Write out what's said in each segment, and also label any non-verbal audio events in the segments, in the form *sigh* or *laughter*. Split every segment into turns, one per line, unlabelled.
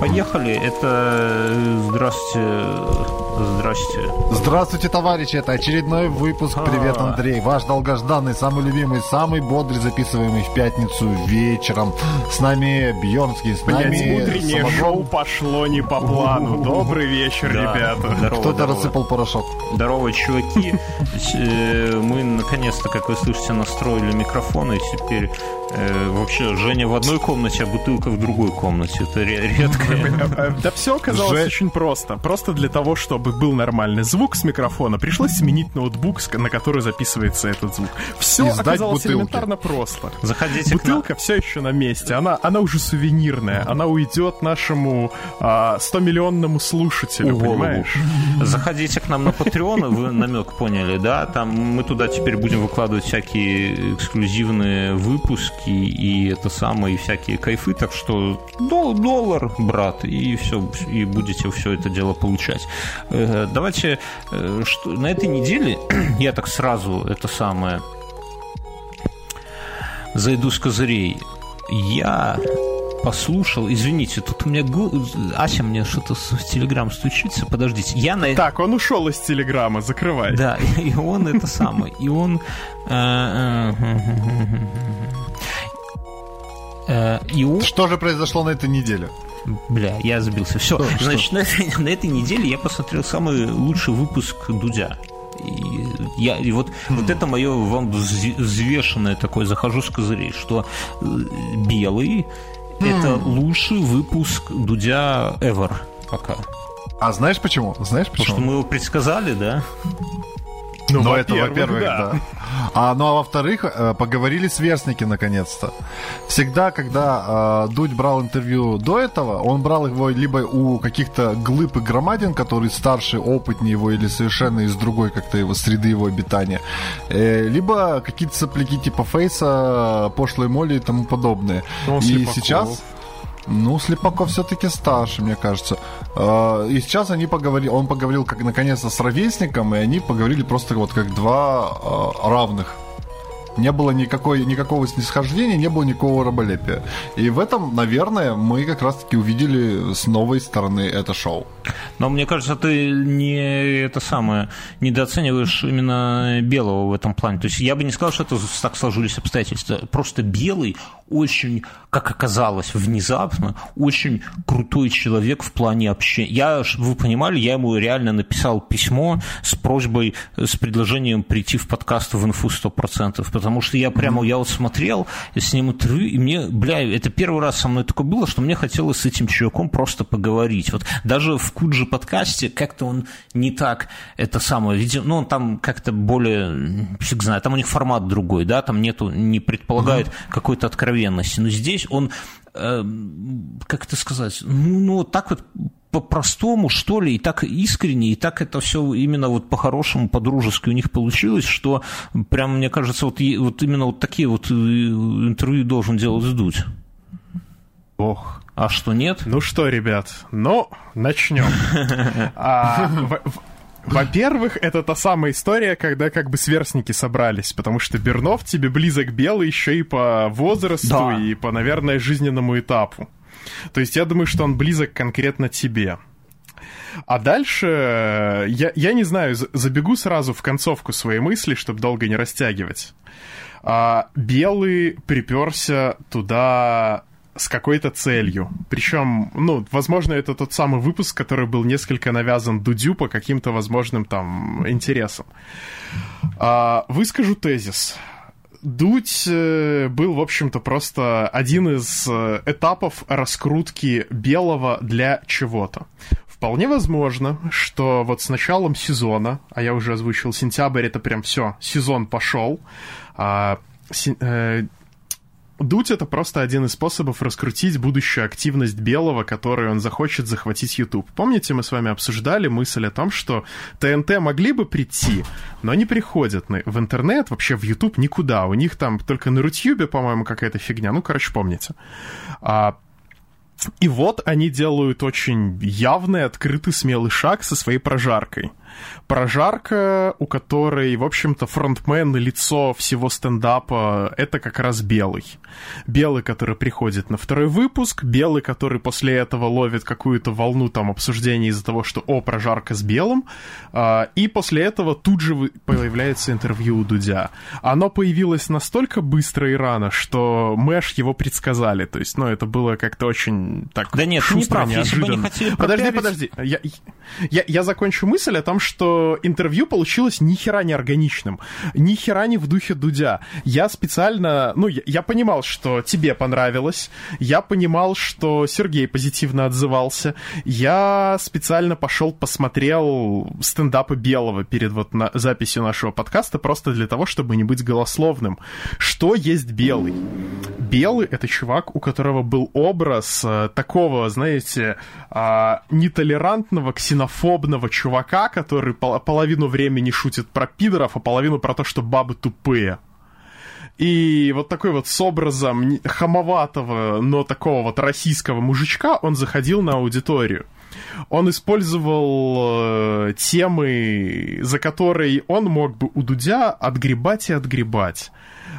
Поехали. Это э, здравствуйте. Здрасте.
Здравствуйте, товарищи. Это очередной выпуск. Привет,
А.
Андрей. Ваш долгожданный, самый любимый, самый бодрый, записываемый в пятницу вечером. С нами Бьернский, с нами
утреннее
Самогон.
шоу пошло не по плану. *laughs* Добрый вечер,
Да.
ребята.
Здорово,
Кто-то
здорово.
рассыпал порошок.
Здорово, чуваки. Э, Мы наконец-то, как вы слышите, настроили микрофоны. И теперь э, вообще Женя в одной комнате, а бутылка в другой комнате. Это ре- редко. *laughs*
Э, Да все оказалось очень просто. Просто для того, чтобы был нормальный звук с микрофона, пришлось сменить ноутбук, на который записывается этот звук. Все оказалось элементарно просто.
Заходите.
Бутылка все еще на месте. Она, она уже сувенирная. Она уйдет нашему а, 100-миллионному слушателю,
в голову.
понимаешь?
Заходите к нам на Patreon, вы намек поняли, да? Там мы туда теперь будем выкладывать всякие эксклюзивные выпуски и это самое, и всякие кайфы, так что дол- доллар, брат, и все, и будете все это дело получать. Э, Давайте, э, что, на этой неделе я так сразу это самое зайду с козырей. Я послушал, извините, тут у меня гу- Ася мне что-то с- в Телеграм стучится, подождите, я на
Так, он ушел из Телеграма, закрывай.
да, и он это самое, и он э, э, и он
Что же произошло на этой неделе?
Бля, я сбился. Все,
Что,
значит, на этой, на этой неделе я посмотрел самый лучший выпуск Дудя. И, я, и вот, вот это мое вам вз- взвешенное такое, захожу с козырей, что э, белый это лучший выпуск Дудя ever пока.
А знаешь почему? Знаешь
Потому что
почему?
мы его предсказали, да?
Ну,
Ну, это,
во-первых, да.
да. А, ну, а во-вторых, э, поговорили сверстники наконец-то. Всегда, когда э, Дудь брал интервью до этого, он брал его либо у каких-то глыб и громадин, которые старше, опытнее его, или совершенно из другой как-то его среды его обитания, э, либо какие-то сопляки типа Фейса, пошлой моли и тому подобное.
Ну,
и
Слепаков.
сейчас... Ну, Слепаков все-таки старше, мне кажется. Э, И сейчас они поговорили, он поговорил как наконец-то с ровесником, и они поговорили просто вот как два э, равных. Не было никакой, никакого снисхождения, не было никакого раболепия. И в этом, наверное, мы как раз-таки увидели с новой стороны это шоу.
Но мне кажется, ты не это самое недооцениваешь именно белого в этом плане. То есть я бы не сказал, что это так сложились обстоятельства. Просто белый очень, как оказалось, внезапно, очень крутой человек в плане общения. Я, чтобы вы понимали, я ему реально написал письмо с просьбой, с предложением прийти в подкаст в инфу 100%, потому что я прямо, я вот смотрел с ним интервью, и мне, бля, это первый раз со мной такое было, что мне хотелось с этим чуваком просто поговорить. Вот даже в Куджи подкасте как-то он не так это самое, видимо, ну, он там как-то более, фиг знает, там у них формат другой, да, там нету, не предполагает какой-то откровенности. Но здесь он, э, как это сказать, ну, ну, вот так вот по-простому, что ли, и так искренне, и так это все именно вот по-хорошему, по-дружески у них получилось, что прям, мне кажется, вот, вот именно вот такие вот э, интервью должен делать Дудь.
Ох.
А что нет?
Ну что, ребят, ну, начнем. *laughs* А, Во-первых, это та самая история, когда как бы сверстники собрались, потому что Бернов тебе близок белый еще и по возрасту,
Да.
и по, наверное, жизненному этапу. То есть я думаю, что он близок конкретно тебе. А дальше, э, я, я не знаю, за- забегу сразу в концовку своей мысли, чтобы долго не растягивать. А, Белый приперся туда с какой-то целью. Причем, ну, возможно, это тот самый выпуск, который был несколько навязан Дудю по каким-то возможным там интересам. А, выскажу тезис. Дудь э, был, в общем-то, просто один из э, этапов раскрутки белого для чего-то. Вполне возможно, что вот с началом сезона, а я уже озвучил сентябрь, это прям все, сезон пошел. а, си- э, Дудь это просто один из способов раскрутить будущую активность Белого, которую он захочет захватить YouTube. Помните, мы с вами обсуждали мысль о том, что ТНТ могли бы прийти, но не приходят в интернет, вообще в YouTube никуда. У них там только на Рутьюбе, по-моему, какая-то фигня. Ну, короче, помните. А, и вот они делают очень явный, открытый, смелый шаг со своей прожаркой – Прожарка, у которой, в общем-то, фронтмен, лицо всего стендапа, это как раз Белый. Белый, который приходит на второй выпуск, Белый, который после этого ловит какую-то волну там обсуждений из-за того, что «О, прожарка с Белым», а, и после этого тут же появляется интервью у Дудя. Оно появилось настолько быстро и рано, что мы аж его предсказали. То есть, ну, это было как-то очень так
Да нет,
шустро,
не прав.
неожиданно.
Если бы не хотели
Подожди, подожди. Я, я, я закончу мысль о том, что интервью получилось ни хера не органичным, ни хера не в духе Дудя. Я специально, ну, я, я понимал, что тебе понравилось, я понимал, что Сергей позитивно отзывался, я специально пошел посмотрел стендапы Белого перед вот на, записью нашего подкаста, просто для того, чтобы не быть голословным. Что есть Белый? Белый — это чувак, у которого был образ э, такого, знаете, а, нетолерантного, ксенофобного чувака, который пол- половину времени шутит про пидоров, а половину про то, что бабы тупые. И вот такой вот с образом хамоватого, но такого вот российского мужичка он заходил на аудиторию. Он использовал э, темы, за которые он мог бы у Дудя отгребать и отгребать.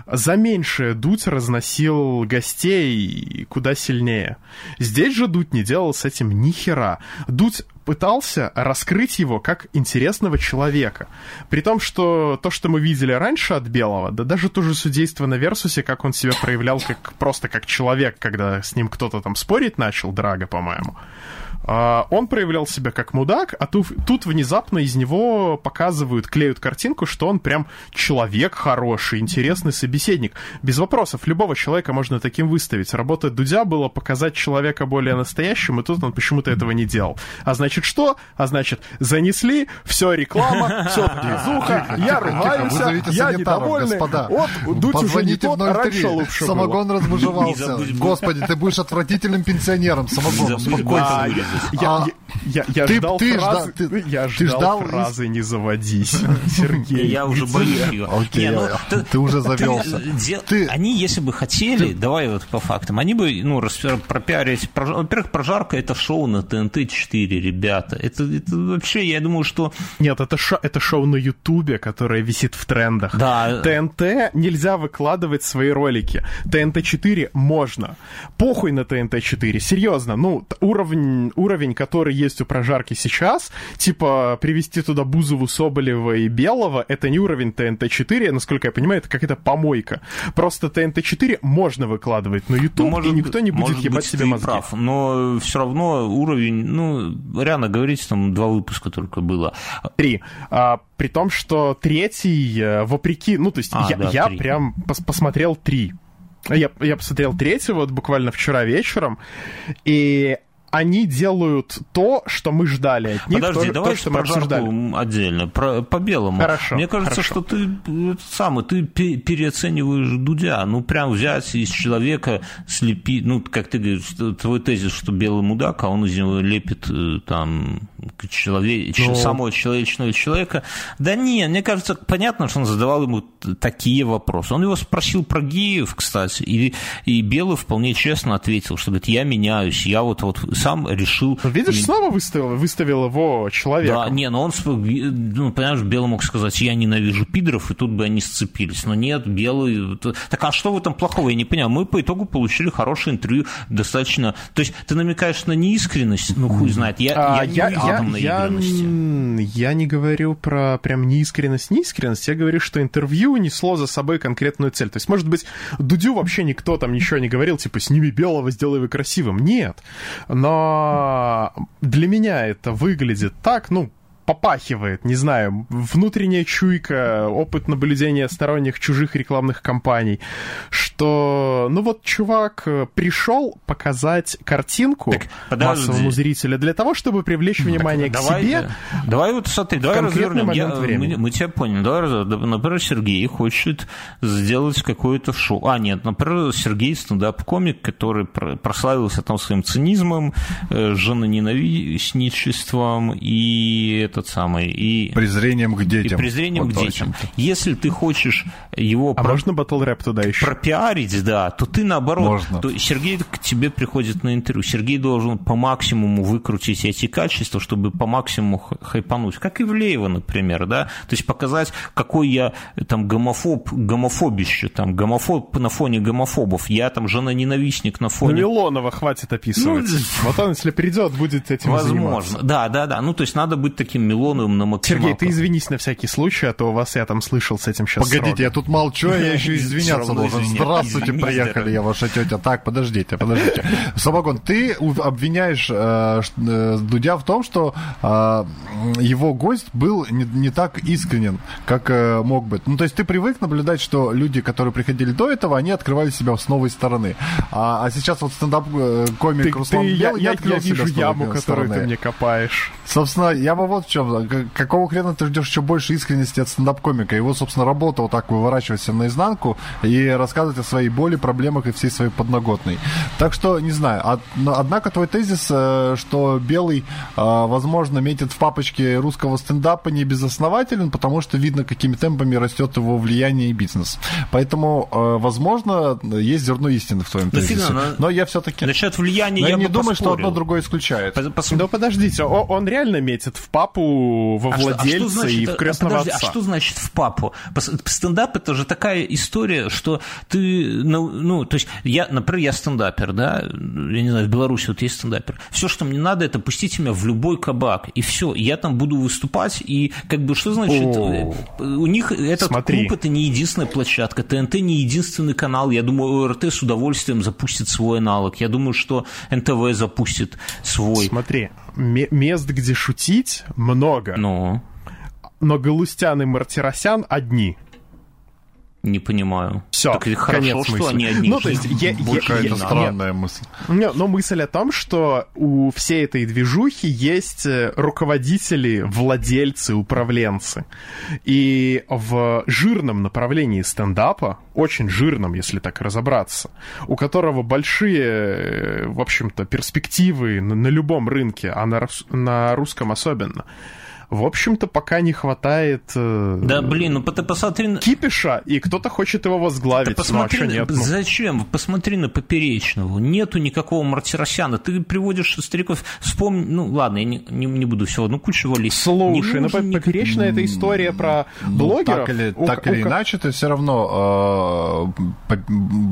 За меньшее Дудь разносил гостей куда сильнее. Здесь же Дудь не делал с этим ни хера. Дудь пытался раскрыть его как интересного человека. При том, что то, что мы видели раньше от Белого, да даже то же судейство на Версусе, как он себя проявлял как, просто как человек, когда с ним кто-то там спорить начал, Драга, по-моему, он проявлял себя как мудак, а тут, тут внезапно из него показывают, клеют картинку, что он прям человек хороший, интересный собеседник. Без вопросов, любого человека можно таким выставить. Работа Дудя была показать человека более настоящим, и тут он почему-то этого не делал. А значит что? А значит, занесли, все реклама, *laughs* все движуха, я ругаюсь,
вызовите
я недовольный.
господа.
Вот, Дудь уже не тот, а раньше
03.
лучше было.
Самогон
забудь-
Господи, ты будешь отвратительным пенсионером самогоном.
Не
я,
А,
я, я, я
ты-
ждал
ты
фразы,
жда- ты-
я
ты
ждал,
ждал
фразы «не заводись», *laughs* Сергей.
Я уже боюсь ее.
Окей,
Не, ну,
а, ты уже завелся.
де-
Ты-
Они, если бы хотели, давай вот по фактам, они бы, ну, распи- пропиарить... прож- Во-первых, «Прожарка» — это шоу на ТНТ-4, ребята. Это, это вообще, я думаю, что...
Нет, это, шо- это шоу на Ютубе, которое висит в трендах.
Да.
ТНТ нельзя выкладывать свои ролики. ТНТ-4 можно. Похуй на ТНТ-4, серьезно. Ну, уровень, уровень, который есть у прожарки сейчас, типа привести туда Бузову, Соболева и Белого, это не уровень ТНТ-4, насколько я понимаю, это какая-то помойка. Просто ТНТ-4 можно выкладывать на YouTube,
Ну,
и никто не будет
может
ебать
быть,
себе мозги.
прав, но все равно уровень, ну, реально говорить, там два выпуска только было.
Три. А, при том, что третий, э, вопреки, ну, то есть
А,
я,
да,
я прям пос- посмотрел три. Я, я посмотрел третий вот буквально вчера вечером, и они делают то, что мы ждали от них,
Подожди,
то,
давай
то, что мы
про
обсуждали.
отдельно, про, по белому.
Хорошо,
Мне кажется,
хорошо.
что ты самое, ты пе- переоцениваешь Дудя. Ну, прям взять из человека слепить, ну, как ты говоришь, твой тезис, что белый мудак, а он из него лепит э, там человек,
Ну.
самого человечного человека. Да не, мне кажется, понятно, что он задавал ему такие вопросы. Он его спросил про геев, кстати, и, и Белый вполне честно ответил, что говорит, я меняюсь, я вот, вот сам решил...
Ну, Видишь, снова выставил, выставил его человеком.
Да, не, но он, сп- ну, понимаешь, Белый мог сказать, я ненавижу пидоров, и тут бы они сцепились. Но нет, Белый... Так а что в этом плохого? Я не понимаю. Мы по итогу получили хорошее интервью, достаточно... То есть ты намекаешь на неискренность? Ну, хуй знает. Я,
А,
я не
я,
увидел
я,
там
я, я не говорю про прям неискренность, неискренность. Я говорю, что интервью несло за собой конкретную цель. То есть, может быть, Дудю вообще никто там ничего не говорил, типа, сними белого, сделай его красивым. Нет. Но для меня это выглядит так, ну, попахивает, не знаю, внутренняя чуйка, опыт наблюдения сторонних чужих рекламных кампаний, что, ну вот, чувак э, пришел показать картинку
Так, подожди.
массовому зрителю для того, чтобы привлечь внимание к
давай,
себе.
Давай вот смотри, давай развернем. Я-
времени.
мы, мы тебя поняли. Давай развернем. Например, Сергей хочет сделать какое-то шоу. А, нет, например, Сергей стендап-комик, который про- прославился там своим цинизмом, э, женоненавистничеством и этот самый, и...
Презрением к детям.
И презрением
вот
к детям. Если ты хочешь его...
А про... можно батл рэп туда еще?
Пропиарить, да, то ты наоборот...
Можно.
То Сергей к тебе приходит на интервью. Сергей должен по максимуму выкрутить эти качества, чтобы по максимуму хайпануть. Как Ивлеева, например, да? То есть показать, какой я там гомофоб, гомофобище, там, гомофоб на фоне гомофобов. Я там жена-ненавистник на фоне...
Ну, Милонова хватит описывать. Ну, вот он, если придет, будет этим
Возможно.
заниматься.
Да, да, да. Ну, то есть надо быть таким Милоновым на максималках.
Сергей, ты извинись на всякий случай, а то у вас я там слышал с этим сейчас
Погодите,
строго.
я тут молчу, а я еще извиняться должен. Здравствуйте, приехали, я ваша тетя. Так, подождите, подождите. *laughs* Собакон, ты обвиняешь э, э, Дудя в том, что э, его гость был не, не так искренен, как мог быть. Ну, то есть ты привык наблюдать, что люди, которые приходили до этого, они открывали себя с новой стороны. А, а сейчас вот стендап-комик Руслан Белый
я,
открыл себя
вижу
с новой стороны.
ты мне копаешь.
Собственно, я бы вот в чем. Какого хрена ты ждешь еще больше искренности от стендап-комика? Его, собственно, работа вот так выворачивать наизнанку и рассказывать о своей боли, проблемах и всей своей подноготной. Так что, не знаю. Однако твой тезис, э, что Белый, э, возможно, метит в папочке русского стендапа не безоснователен, потому что видно, какими темпами растет его влияние и бизнес. Поэтому, э, возможно, есть зерно истины в твоем тезисе. Но, но я все-таки...
Насчет влияния
но
я,
я не думаю,
поспорил.
что одно другое исключает.
Пос...
Да подождите, он реально метит в папу, во
а
владельца
что, а что значит,
и в крестного
подожди,
отца.
А что значит в папу? Стендап это же такая история, что ты, ну, ну, то есть я, например, я стендапер, да, я не знаю, в Беларуси вот есть стендапер. Все, что мне надо, это пустить меня в любой кабак, и все. Я там буду выступать, и как бы что значит?
О,
у них этот
смотри.
клуб это не единственная площадка, ТНТ не единственный канал. Я думаю, ОРТ с удовольствием запустит свой аналог. Я думаю, что НТВ запустит свой.
Смотри, мест, где шутить, много.
Ну,
но Галустян и Мартиросян одни.
Не понимаю.
Все,
так хорошо,
конец
что
мысли.
они одни.
Ну, то есть, я, я,
Какая-то
я-
странная мысль.
Не, но мысль о том, что у всей этой движухи есть э, руководители, владельцы, управленцы. И в жирном направлении стендапа, очень жирном, если так разобраться, у которого большие, э, в общем-то, перспективы на, на любом рынке, а на, на русском особенно, в общем-то, пока не хватает э,
Да, блин, ну ты посмотри
кипиша, и кто-то хочет его возглавить.
Да посмотри,
ну, а нет? Ну,
зачем? Посмотри на Поперечного. Нету никакого Мартиросяна. Ты приводишь стариков, вспомни... Ну, ладно, я не, не, не буду все, ну, кучу валить.
Слушай,
Не
ну
никак-
поперечная это история про блогеров.
Так или,
У-
так
у
или
ко-
иначе, ты все равно э, по-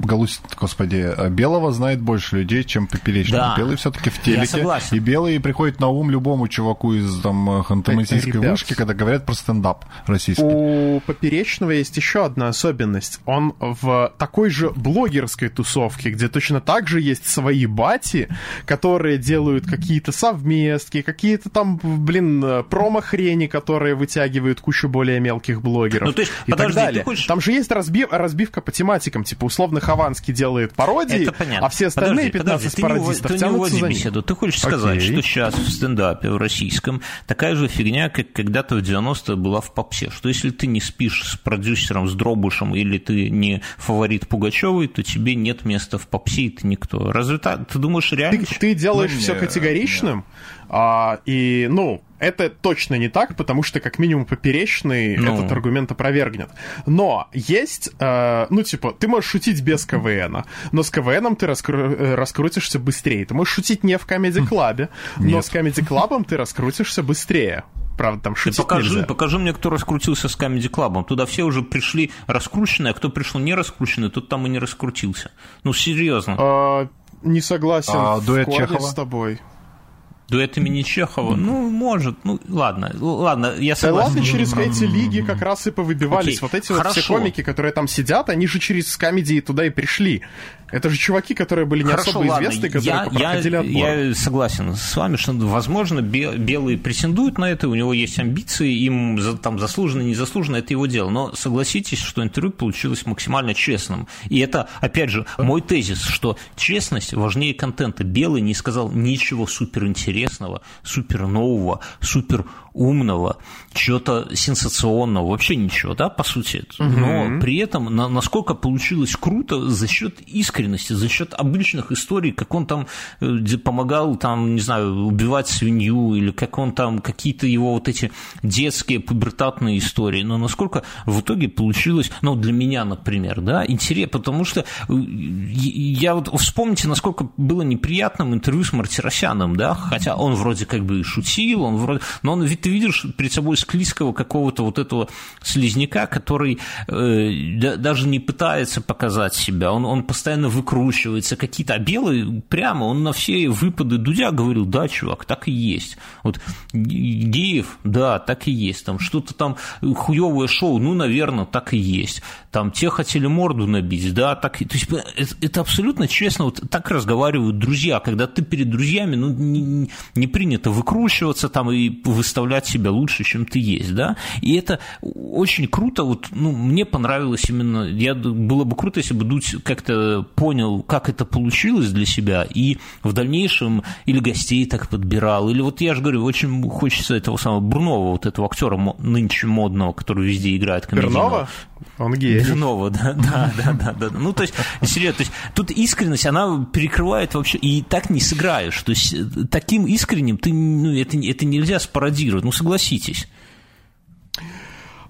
Галус- господи, э, Белого знает больше людей, чем Поперечного.
Да.
Белый все-таки в
Я
телеке.
согласен.
И Белый приходит на ум любому чуваку из там Ханты-Мансийской
Ребят.
вышки, когда говорят про стендап российский.
У Поперечного есть еще одна особенность. Он в такой же блогерской тусовке, где точно так же есть свои бати, которые делают какие-то совместки, какие-то там, блин, промо-хрени, которые вытягивают кучу более мелких блогеров.
Ну, то есть,
и
подожди,
так
ты
далее.
хочешь-
Там же есть разбив- разбивка по тематикам, типа условно Хованский делает пародии,
Это понятно.
а все остальные
Подожди,
15
подожди, ты не
пародистов
ты не
тянутся
уводи
за ним.
беседу. Ты хочешь сказать,
Окей.
что сейчас в стендапе в российском такая же фигня, как когда-то в 90-е была в попсе, что если ты не спишь с продюсером, с Дробушем, или ты не фаворит Пугачевой, то тебе нет места в попсе, и ты никто. Разве так? Ты думаешь, реально?
Ты, ты делаешь
Ну,
все категоричным, а, и, ну, это точно не так, потому что, как минимум, поперечный
Ну.
этот аргумент опровергнет. Но есть, э, ну, типа, ты можешь шутить без КВН, но с КВНом ты раскру- э, раскрутишься быстрее. Ты можешь шутить не в комедий-клабе, но
Нет.
с комедий-клабом ты раскрутишься быстрее. Правда, там
Ты
шутить
покажи,
нельзя.
покажи мне, кто раскрутился с Comedy Club. Туда все уже пришли раскрученные, а кто пришел не раскрученный, тот там и не раскрутился. Ну, серьезно.
А, не согласен
А,
в
дуэт Чехова?
с тобой.
Дуэт имени Чехова? Ну, может. Ну, ладно. Ладно, я
Да
согласен.
ладно, через эти лиги как раз и повыбивались.
Окей,
Вот эти вот все
хорошо.
комики, которые там сидят, они же через комедии туда и пришли. Это же чуваки, которые были не
Хорошо,
особо
ладно,
известны, которые
я,
проходили
я,
отбор.
я согласен с вами, что, возможно, бе- белые претендуют на это, у него есть амбиции, им там заслуженно, незаслуженно, это его дело. Но согласитесь, что интервью получилось максимально честным. И это, опять же, мой тезис, что честность важнее контента. Белый не сказал ничего суперинтересного, супер нового, супер умного, чего-то сенсационного, вообще ничего, да, по сути. Но при этом на, насколько получилось круто за счет искренности, за счет обычных историй, как он там э, помогал, там, не знаю, убивать свинью, или как он там, какие-то его вот эти детские пубертатные истории, но насколько в итоге получилось, ну, для меня, например, да, интересно, потому что э, я вот, вспомните, насколько было неприятным интервью с Мартиросяном, да, хотя он вроде как бы и шутил, он вроде, но он ведь ты видишь перед собой склизкого какого-то вот этого слизняка, который э, даже не пытается показать себя, он, он постоянно выкручивается, какие-то, а белый прямо, он на все выпады Дудя говорил, да, чувак, так и есть. Вот геев, да, так и есть. Там что-то там хуевое шоу, ну, наверное, так и есть. Там те хотели морду набить, да, так. То есть это, это абсолютно честно, вот так разговаривают друзья, когда ты перед друзьями, ну, не, не принято выкручиваться там и выставлять себя лучше, чем ты есть, да, и это очень круто, вот, ну, мне понравилось именно, я, было бы круто, если бы Дудь как-то понял, как это получилось для себя, и в дальнейшем или гостей так подбирал, или вот я же говорю, очень хочется этого самого Брунова, вот этого актера нынче модного, который везде играет комедийного.
Бернова? Он гей.
Бернова, да, *laughs* да, да, да, да. Ну, то есть, серьезно, то есть, тут искренность, она перекрывает вообще, и так не сыграешь. То есть, таким искренним ты, ну, это, это нельзя спародировать, ну, согласитесь.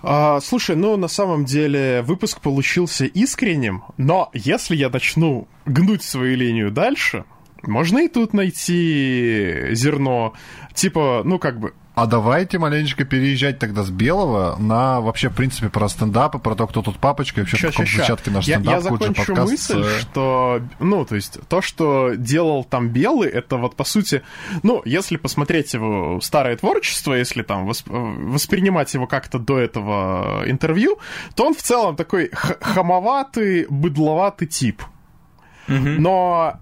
А, слушай, ну на самом деле выпуск получился искренним, но если я начну гнуть свою линию дальше, можно и тут найти зерно. Типа, ну как бы,
а давайте маленечко переезжать тогда с белого на вообще, в принципе, про стендапы, про то, кто тут папочка, и вообще
ща,
в каком зачатке наш стендап,
я, я закончу подкаст. мысль, что, ну, то есть, то, что делал там Белый, это вот, по сути, ну, если посмотреть его старое творчество, если там восп... воспринимать его как-то до этого интервью, то он в целом такой хамоватый, быдловатый тип. Mm-hmm. Но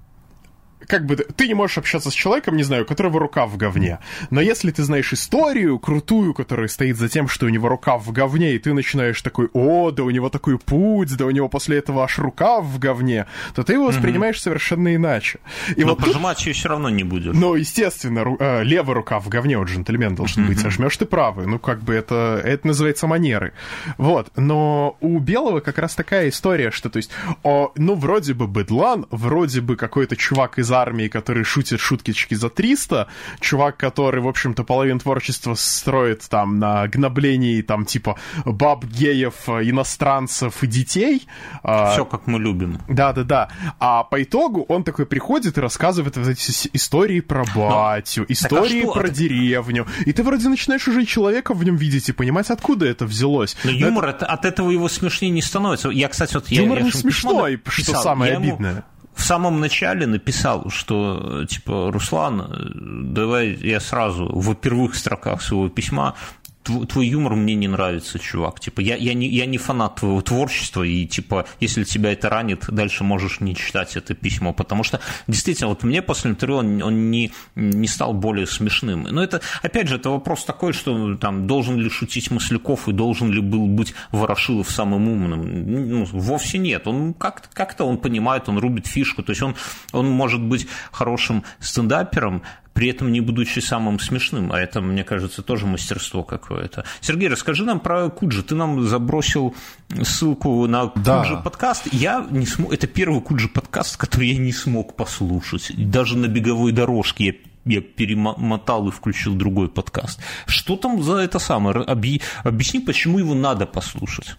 как бы ты не можешь общаться с человеком, не знаю, у которого рука в говне. Но если ты знаешь историю крутую, которая стоит за тем, что у него рука в говне, и ты начинаешь такой, о, да у него такой путь, да у него после этого аж рука в говне, то ты его воспринимаешь mm-hmm. совершенно иначе.
И Но вот пожимать тут... ее все равно не будешь.
Ну, естественно, ру... э, левая рука в говне у джентльмена должен mm-hmm. быть, а жмешь ты правый. Ну, как бы это, это называется манеры. Вот. Но у белого как раз такая история, что, то есть, о, ну, вроде бы быдлан, вроде бы какой-то чувак из армии, который шутит шуткички за 300, чувак, который, в общем-то, половину творчества строит там на гноблении, там, типа, баб, геев, иностранцев и детей.
А, Все, как мы любим.
Да-да-да. А по итогу он такой приходит и рассказывает вот эти истории про батю, Но... истории а про это... деревню. И ты вроде начинаешь уже человека в нем видеть и понимать, откуда это взялось.
Но, Но юмор это... от этого его смешнее не становится. Я, кстати, вот...
Юмор
я,
не смешной, что самое обидное. Ему
в самом начале написал, что, типа, Руслан, давай я сразу в первых строках своего письма твой юмор мне не нравится, чувак. Типа, я, я, не, я не фанат твоего творчества, и, типа, если тебя это ранит, дальше можешь не читать это письмо, потому что, действительно, вот мне после интервью он, он не, не стал более смешным. Но это, опять же, это вопрос такой, что там, должен ли шутить Масляков и должен ли был быть Ворошилов самым умным? Ну, вовсе нет. Он как-то, как-то он понимает, он рубит фишку, то есть он, он может быть хорошим стендапером, при этом не будучи самым смешным, а это, мне кажется, тоже мастерство какое-то. Сергей, расскажи нам про Куджи. Ты нам забросил ссылку на да. Куджи подкаст. Я не смог... Это первый Куджи подкаст, который я не смог послушать. Даже на беговой дорожке я я перемотал и включил другой подкаст. Что там за это самое? Объясни, почему его надо послушать.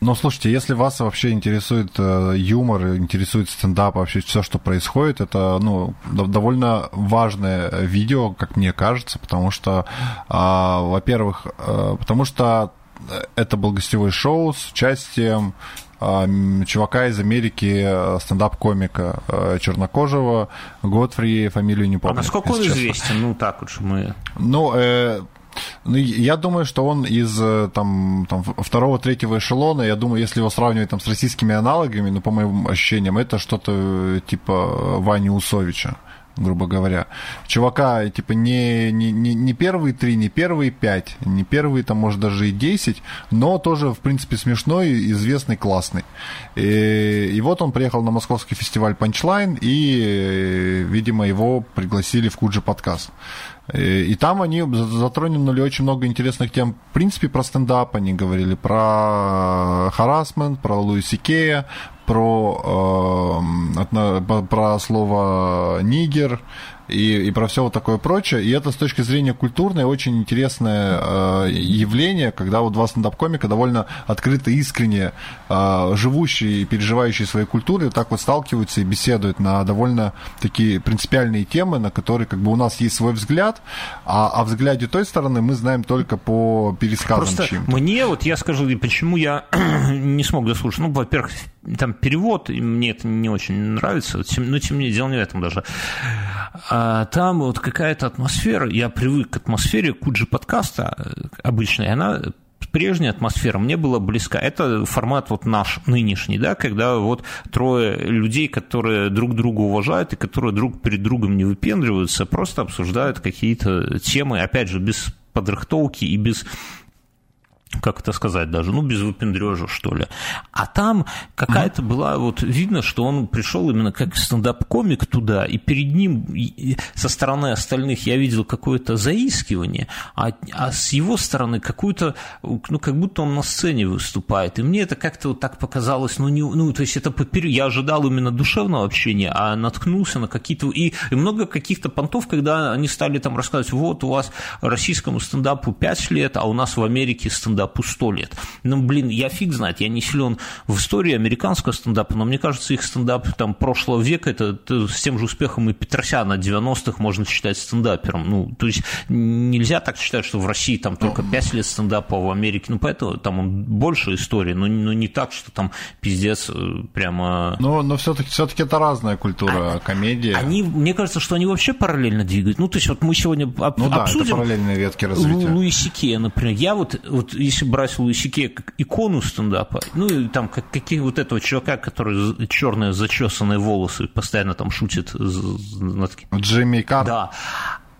Ну, слушайте, если вас вообще интересует э, юмор, интересует стендап, вообще все, что происходит, это, ну, довольно важное видео, как мне кажется, потому что, э, во-первых, э, потому что это был гостевой шоу с участием э, чувака из Америки, э, стендап-комика э, чернокожего, Готфри, фамилию не помню. А
насколько он известен? Ну, так уж мы...
Ну, э, я думаю, что он из э, там, там, второго, третьего эшелона. Я думаю, если его сравнивать там, с российскими аналогами, ну, по моим ощущениям, это что-то э, типа Вани Усовича грубо говоря. Чувака, типа, не, не, не, не первые три, не первые пять, не первые, там, может, даже и десять, но тоже, в принципе, смешной, известный, классный. И, и вот он приехал на московский фестиваль Punchline, и, видимо, его пригласили в Куджи подкаст. И, и там они затронули очень много интересных тем. В принципе, про стендап они говорили, про харасмент, про Луиси Кея, про, э, про слово нигер, и, и про все вот такое прочее. И это с точки зрения культурной очень интересное э, явление, когда вот два стендап-комика довольно открыто, искренне э, живущие и переживающие своей культуры так вот сталкиваются и беседуют на довольно такие принципиальные темы, на которые как бы у нас есть свой взгляд, а о взгляде той стороны мы знаем только по пересказам
Просто мне, вот я скажу, почему я *clears throat* не смог дослушать. Ну, во-первых, там перевод, мне это не очень нравится, но тем не менее, дело не в этом даже. А там вот какая-то атмосфера, я привык к атмосфере Куджи подкаста э, обычной, она прежняя атмосфера мне была близка. Это формат вот наш нынешний, да, когда вот трое людей, которые друг друга уважают и которые друг перед другом не выпендриваются, просто обсуждают какие-то темы, опять же, без подрыхтовки и без как это сказать даже, ну, без выпендрежа, что ли. А там какая-то была, вот видно, что он пришел именно как стендап-комик туда, и перед ним со стороны остальных я видел какое-то заискивание, а, а с его стороны какую-то, ну, как будто он на сцене выступает. И мне это как-то вот так показалось, ну, не, ну то есть это поперед... я ожидал именно душевного общения, а наткнулся на какие-то... И, и много каких-то понтов, когда они стали там рассказывать, вот у вас российскому стендапу 5 лет, а у нас в Америке стендап стендапу сто лет. Ну, блин, я фиг знает, я не силен в истории американского стендапа, но мне кажется, их стендап там прошлого века, это, это с тем же успехом и Петросяна 90-х можно считать стендапером. Ну, то есть нельзя так считать, что в России там только 5 лет стендапа, а в Америке, ну, поэтому там больше истории, но, но не так, что там пиздец э, прямо...
Но, но все-таки все это разная культура, а, комедия.
Они, мне кажется, что они вообще параллельно двигают. Ну, то есть вот мы сегодня об,
ну, да,
обсудим...
это параллельные ветки развития.
Луи Сике, например. Я вот, вот если брать Луи Сике как икону стендапа, ну и там как, какие вот этого чувака, который черные зачесанные волосы, постоянно там шутит.
Джимми Карр?
Да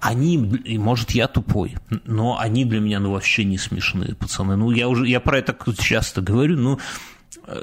они, может, я тупой, но они для меня ну, вообще не смешные, пацаны. Ну, я уже, я про это часто говорю, ну,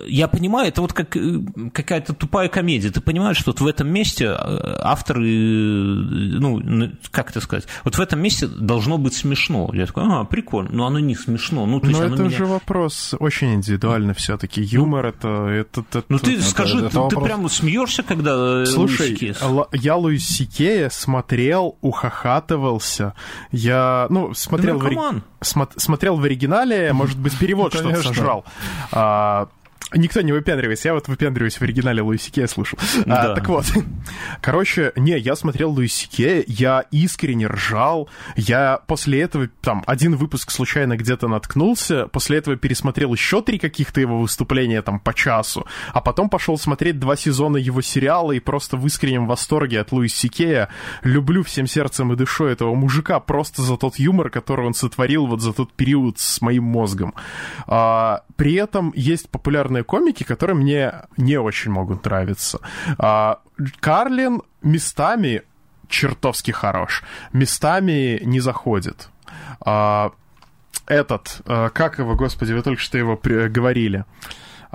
я понимаю, это вот как э, какая-то тупая комедия. Ты понимаешь, что вот в этом месте э, авторы, э, ну, как это сказать, вот в этом месте должно быть смешно. Я такой, ага, прикольно, но оно не смешно. Ну, то
есть
но
это
меня...
же вопрос очень индивидуально все-таки. Юмор ну, это, это, это...
Ну, ты это, скажи, это, ты, вопрос... ты прямо смеешься, когда
Слушай, Луис я Луис Сикея смотрел, ухахатывался. Я, ну, смотрел, в, ори... смотрел в оригинале, может быть, перевод *laughs* что-то сожрал. Никто не выпендривается. Я вот выпендриваюсь в оригинале Луиси Кея слушал. А, да. А, так вот. *laughs* Короче, не, я смотрел Луиси Кея, я искренне ржал. Я после этого, там, один выпуск случайно где-то наткнулся, после этого пересмотрел еще три каких-то его выступления, там, по часу, а потом пошел смотреть два сезона его сериала и просто в искреннем восторге от Луиси Кея. Люблю всем сердцем и душой этого мужика просто за тот юмор, который он сотворил вот за тот период с моим мозгом. А, при этом есть популярная комики, которые мне не очень могут нравиться. А, Карлин местами чертовски хорош, местами не заходит. А, этот, а, как его, господи, вы только что его говорили.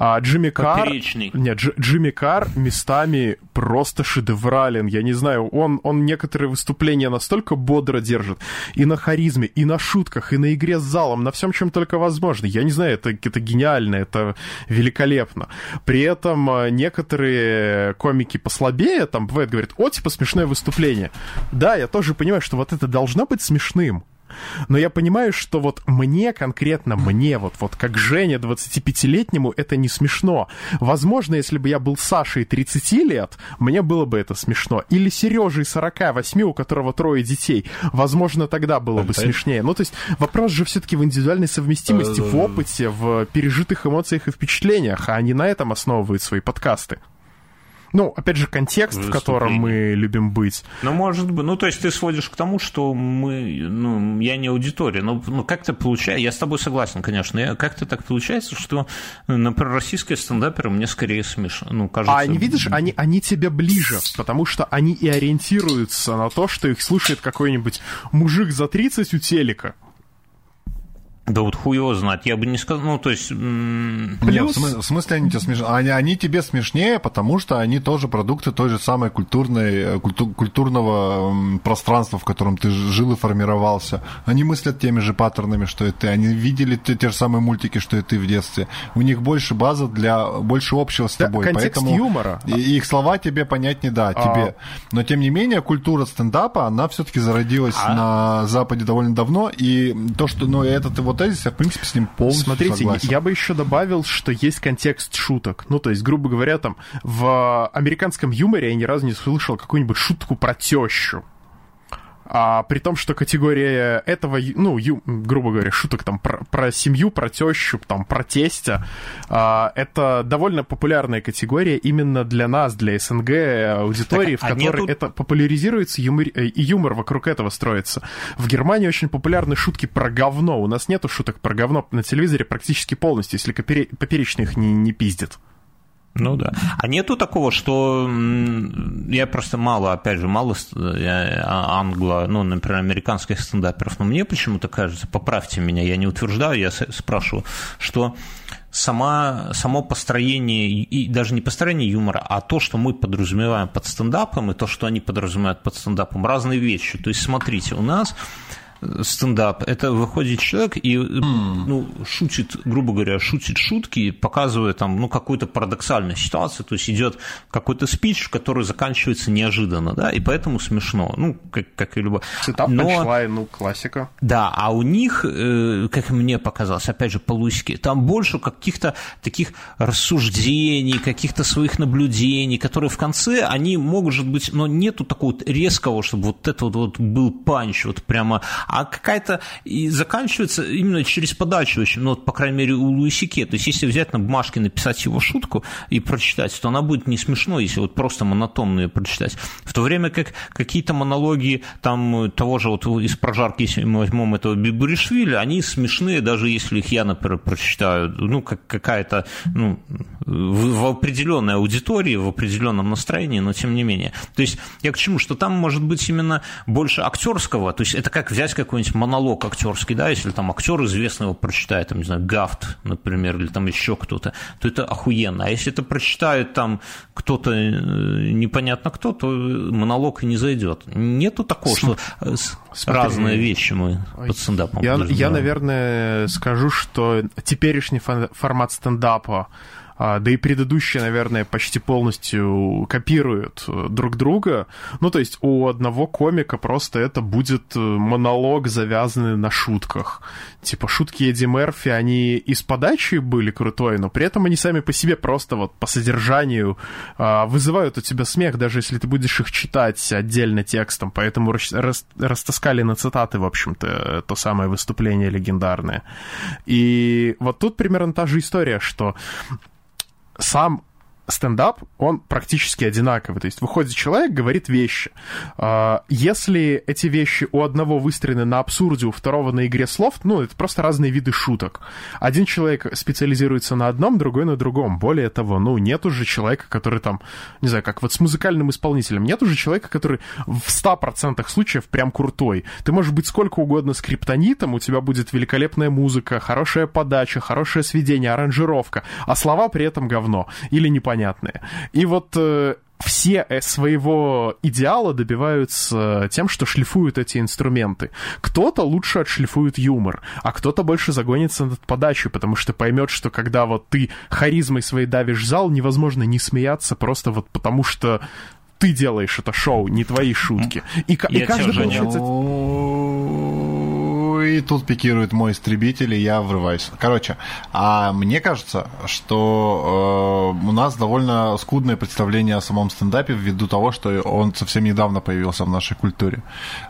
А Джимми Карр... Нет, Дж, Джимми Карр местами просто шедеврален. Я не знаю, он, он некоторые выступления настолько бодро держит. И на харизме, и на шутках, и на игре с залом, на всем, чем только возможно. Я не знаю, это, это гениально, это великолепно. При этом а, некоторые комики послабее, там, бывает, говорят, о, типа, смешное выступление. Да, я тоже понимаю, что вот это должно быть смешным. Но я понимаю, что вот мне, конкретно мне, вот, вот как Женя 25-летнему, это не смешно. Возможно, если бы я был Сашей 30 лет, мне было бы это смешно. Или Сережей 48, у которого трое детей. Возможно, тогда было бы смешнее. Ну, то есть вопрос же все-таки в индивидуальной совместимости, в опыте, в пережитых эмоциях и впечатлениях, а не на этом основывают свои подкасты. Ну, опять же, контекст, в котором мы любим быть.
Ну, может быть. Ну, то есть ты сводишь к тому, что мы, ну, я не аудитория, но ну, как-то получается, я с тобой согласен, конечно, как-то так получается, что, например, российские стендаперы мне скорее смешно, ну, кажется...
А они, видишь, они, они тебе ближе, потому что они и ориентируются на то, что их слушает какой-нибудь мужик за 30 у телека.
Да вот хуй его знать, я бы не сказал, ну, то есть... Плюс...
Нет, в смысле они тебе смешнее? Они, они тебе смешнее, потому что они тоже продукты той же самой культурной, э, культу, культурного пространства, в котором ты жил и формировался. Они мыслят теми же паттернами, что и ты. Они видели те, те же самые мультики, что и ты в детстве. У них больше база для больше общего с тобой.
Да, контекст
поэтому
юмора.
И, их слова тебе понять не да, а... тебе. Но тем не менее, культура стендапа, она все-таки зародилась а... на Западе довольно давно. И то, что, ну, этот его тезис, я, в принципе, с ним полностью
Смотрите,
согласен.
я бы еще добавил, что есть контекст шуток. Ну, то есть, грубо говоря, там, в американском юморе я ни разу не слышал какую-нибудь шутку про тещу. А при том, что категория этого, ну, ю, грубо говоря, шуток там про, про семью, про тещу, там, про тестя, а, это довольно популярная категория именно для нас, для СНГ аудитории, так, в которой нету... это популяризируется, юмор, э, и юмор вокруг этого строится. В Германии очень популярны шутки про говно. У нас нету шуток про говно на телевизоре практически полностью, если поперечные их не, не пиздят.
Ну да. А нету такого, что я просто мало, опять же, мало а, англо, ну, например, американских стендаперов, но мне почему-то кажется, поправьте меня, я не утверждаю, я спрашиваю, что сама, само построение, и даже не построение юмора, а то, что мы подразумеваем под стендапом, и то, что они подразумевают под стендапом, разные вещи. То есть, смотрите, у нас стендап. Это выходит человек и ну, шутит, грубо говоря, шутит шутки, показывая там ну, какую-то парадоксальную ситуацию, то есть идет какой-то спич, который заканчивается неожиданно, да, и поэтому смешно, ну, как, как и любо.
Цитап Но... ну, классика.
Да, а у них, э, как мне показалось, опять же, по Луиске, там больше каких-то таких рассуждений, каких-то своих наблюдений, которые в конце, они, может быть, но нету такого резкого, чтобы вот это вот, вот был панч, вот прямо а какая-то и заканчивается именно через подачу очень, ну, вот, по крайней мере, у Луисике. То есть, если взять на бумажке, написать его шутку и прочитать, то она будет не смешно, если вот просто монотонно ее прочитать. В то время как какие-то монологи там того же вот из прожарки, если мы возьмем этого Бибуришвили, они смешные, даже если их я, например, прочитаю, ну, как какая-то, ну, в, в определенной аудитории, в определенном настроении, но тем не менее. То есть, я к чему, что там может быть именно больше актерского, то есть, это как взять какой-нибудь монолог актерский, да, если там актер известный его прочитает, там, не знаю, Гафт, например, или там еще кто-то, то это охуенно. А если это прочитает там кто-то э, непонятно кто, то монолог и не зайдет. Нету такого, что э, Смотри, разные вещи мы под стендапом.
Я, я, наверное, скажу, что теперешний формат стендапа да и предыдущие, наверное, почти полностью копируют э, друг друга. Ну, то есть у одного комика просто это будет э, монолог, завязанный на шутках. Типа шутки Эдди Мерфи, они из подачи были крутой, но при этом они сами по себе просто вот по содержанию а, вызывают у тебя смех, даже если ты будешь их читать отдельно текстом. Поэтому рас, растаскали на цитаты, в общем-то, то самое выступление легендарное. И вот тут примерно та же история, что сам стендап, он практически одинаковый. То есть выходит человек, говорит вещи. А, если эти вещи у одного выстроены на абсурде, у второго на игре слов, ну, это просто разные виды шуток. Один человек специализируется на одном, другой на другом. Более того, ну, нет уже человека, который там, не знаю, как вот с музыкальным исполнителем, нет уже человека, который в 100% случаев прям крутой. Ты можешь быть сколько угодно скриптонитом, у тебя будет великолепная музыка, хорошая подача, хорошее сведение, аранжировка, а слова при этом говно или непонятно непонятные. И вот э, все э, своего идеала добиваются тем, что шлифуют эти инструменты. Кто-то лучше отшлифует юмор, а кто-то больше загонится над подачей, потому что поймет, что когда вот ты харизмой своей давишь зал, невозможно не смеяться просто вот потому, что ты делаешь это шоу, не твои шутки. И, и каждый получается
тут пикирует мой истребитель, и я врываюсь. Короче, а мне кажется, что э, у нас довольно скудное представление о самом стендапе ввиду того, что он совсем недавно появился в нашей культуре.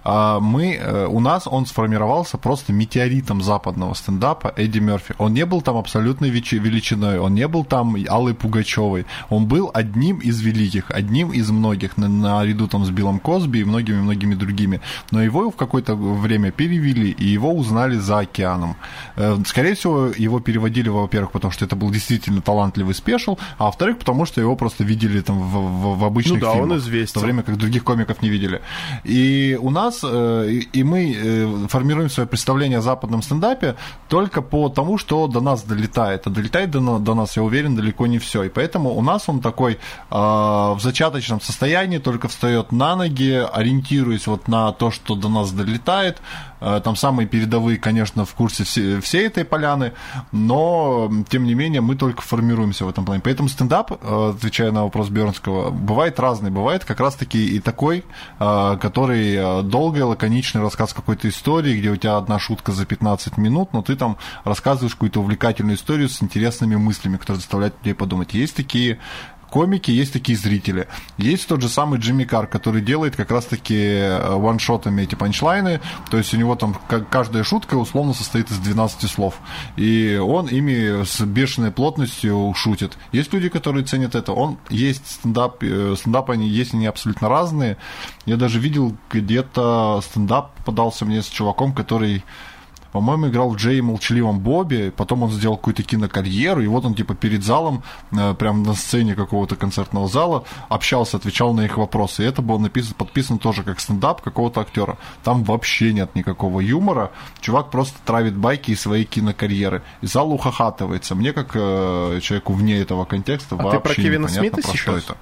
А мы, э, у нас он сформировался просто метеоритом западного стендапа Эдди Мерфи. Он не был там абсолютной величиной, он не был там Аллой Пугачевой. Он был одним из великих, одним из многих, на, наряду там с Биллом Косби и многими-многими другими. Но его в какое-то время перевели, и его узнали за океаном. Э, скорее всего, его переводили, во-первых, потому что это был действительно талантливый спешл, а во-вторых, потому что его просто видели там в, в, в обычных
ну, да,
фильмах.
он известен.
В то время как других комиков не видели. И у нас, э, и, мы э, формируем свое представление о западном стендапе только по тому, что до нас долетает. А долетает до, до нас, я уверен, далеко не все. И поэтому у нас он такой э, в зачаточном состоянии, только встает на ноги, ориентируясь вот на то, что до нас долетает. Э, там самые передовые, конечно, в курсе все, всей этой поляны, но, тем не менее, мы только формируемся в этом плане. Поэтому стендап, э, отвечая на вопрос Бернского, бывает разный. Бывает как раз-таки и такой, э, который долгий, лаконичный рассказ какой-то истории, где у тебя одна шутка за 15 минут, но ты там рассказываешь какую-то увлекательную историю с интересными мыслями, которые заставляют людей подумать. Есть такие комики, есть такие зрители. Есть тот же самый Джимми Кар, который делает как раз-таки э, ваншотами эти панчлайны, то есть у него там каждая шутка условно состоит из 12 слов, и он ими с бешеной плотностью шутит. Есть люди, которые ценят это. Он есть стендап, э, стендап они есть, они абсолютно разные. Я даже видел где-то стендап подался мне с чуваком, который по-моему, играл в Джей Молчаливом Бобе, потом он сделал какую-то кинокарьеру, и вот он типа перед залом, э, прям на сцене какого-то концертного зала, общался, отвечал на их вопросы. И это было написано, подписано тоже как стендап какого-то актера. Там вообще нет никакого юмора. Чувак просто травит байки из своей кинокарьеры. И зал ухахатывается. Мне, как э, человеку вне этого контекста, а вообще ты про Кевина Смита про сейчас? что это.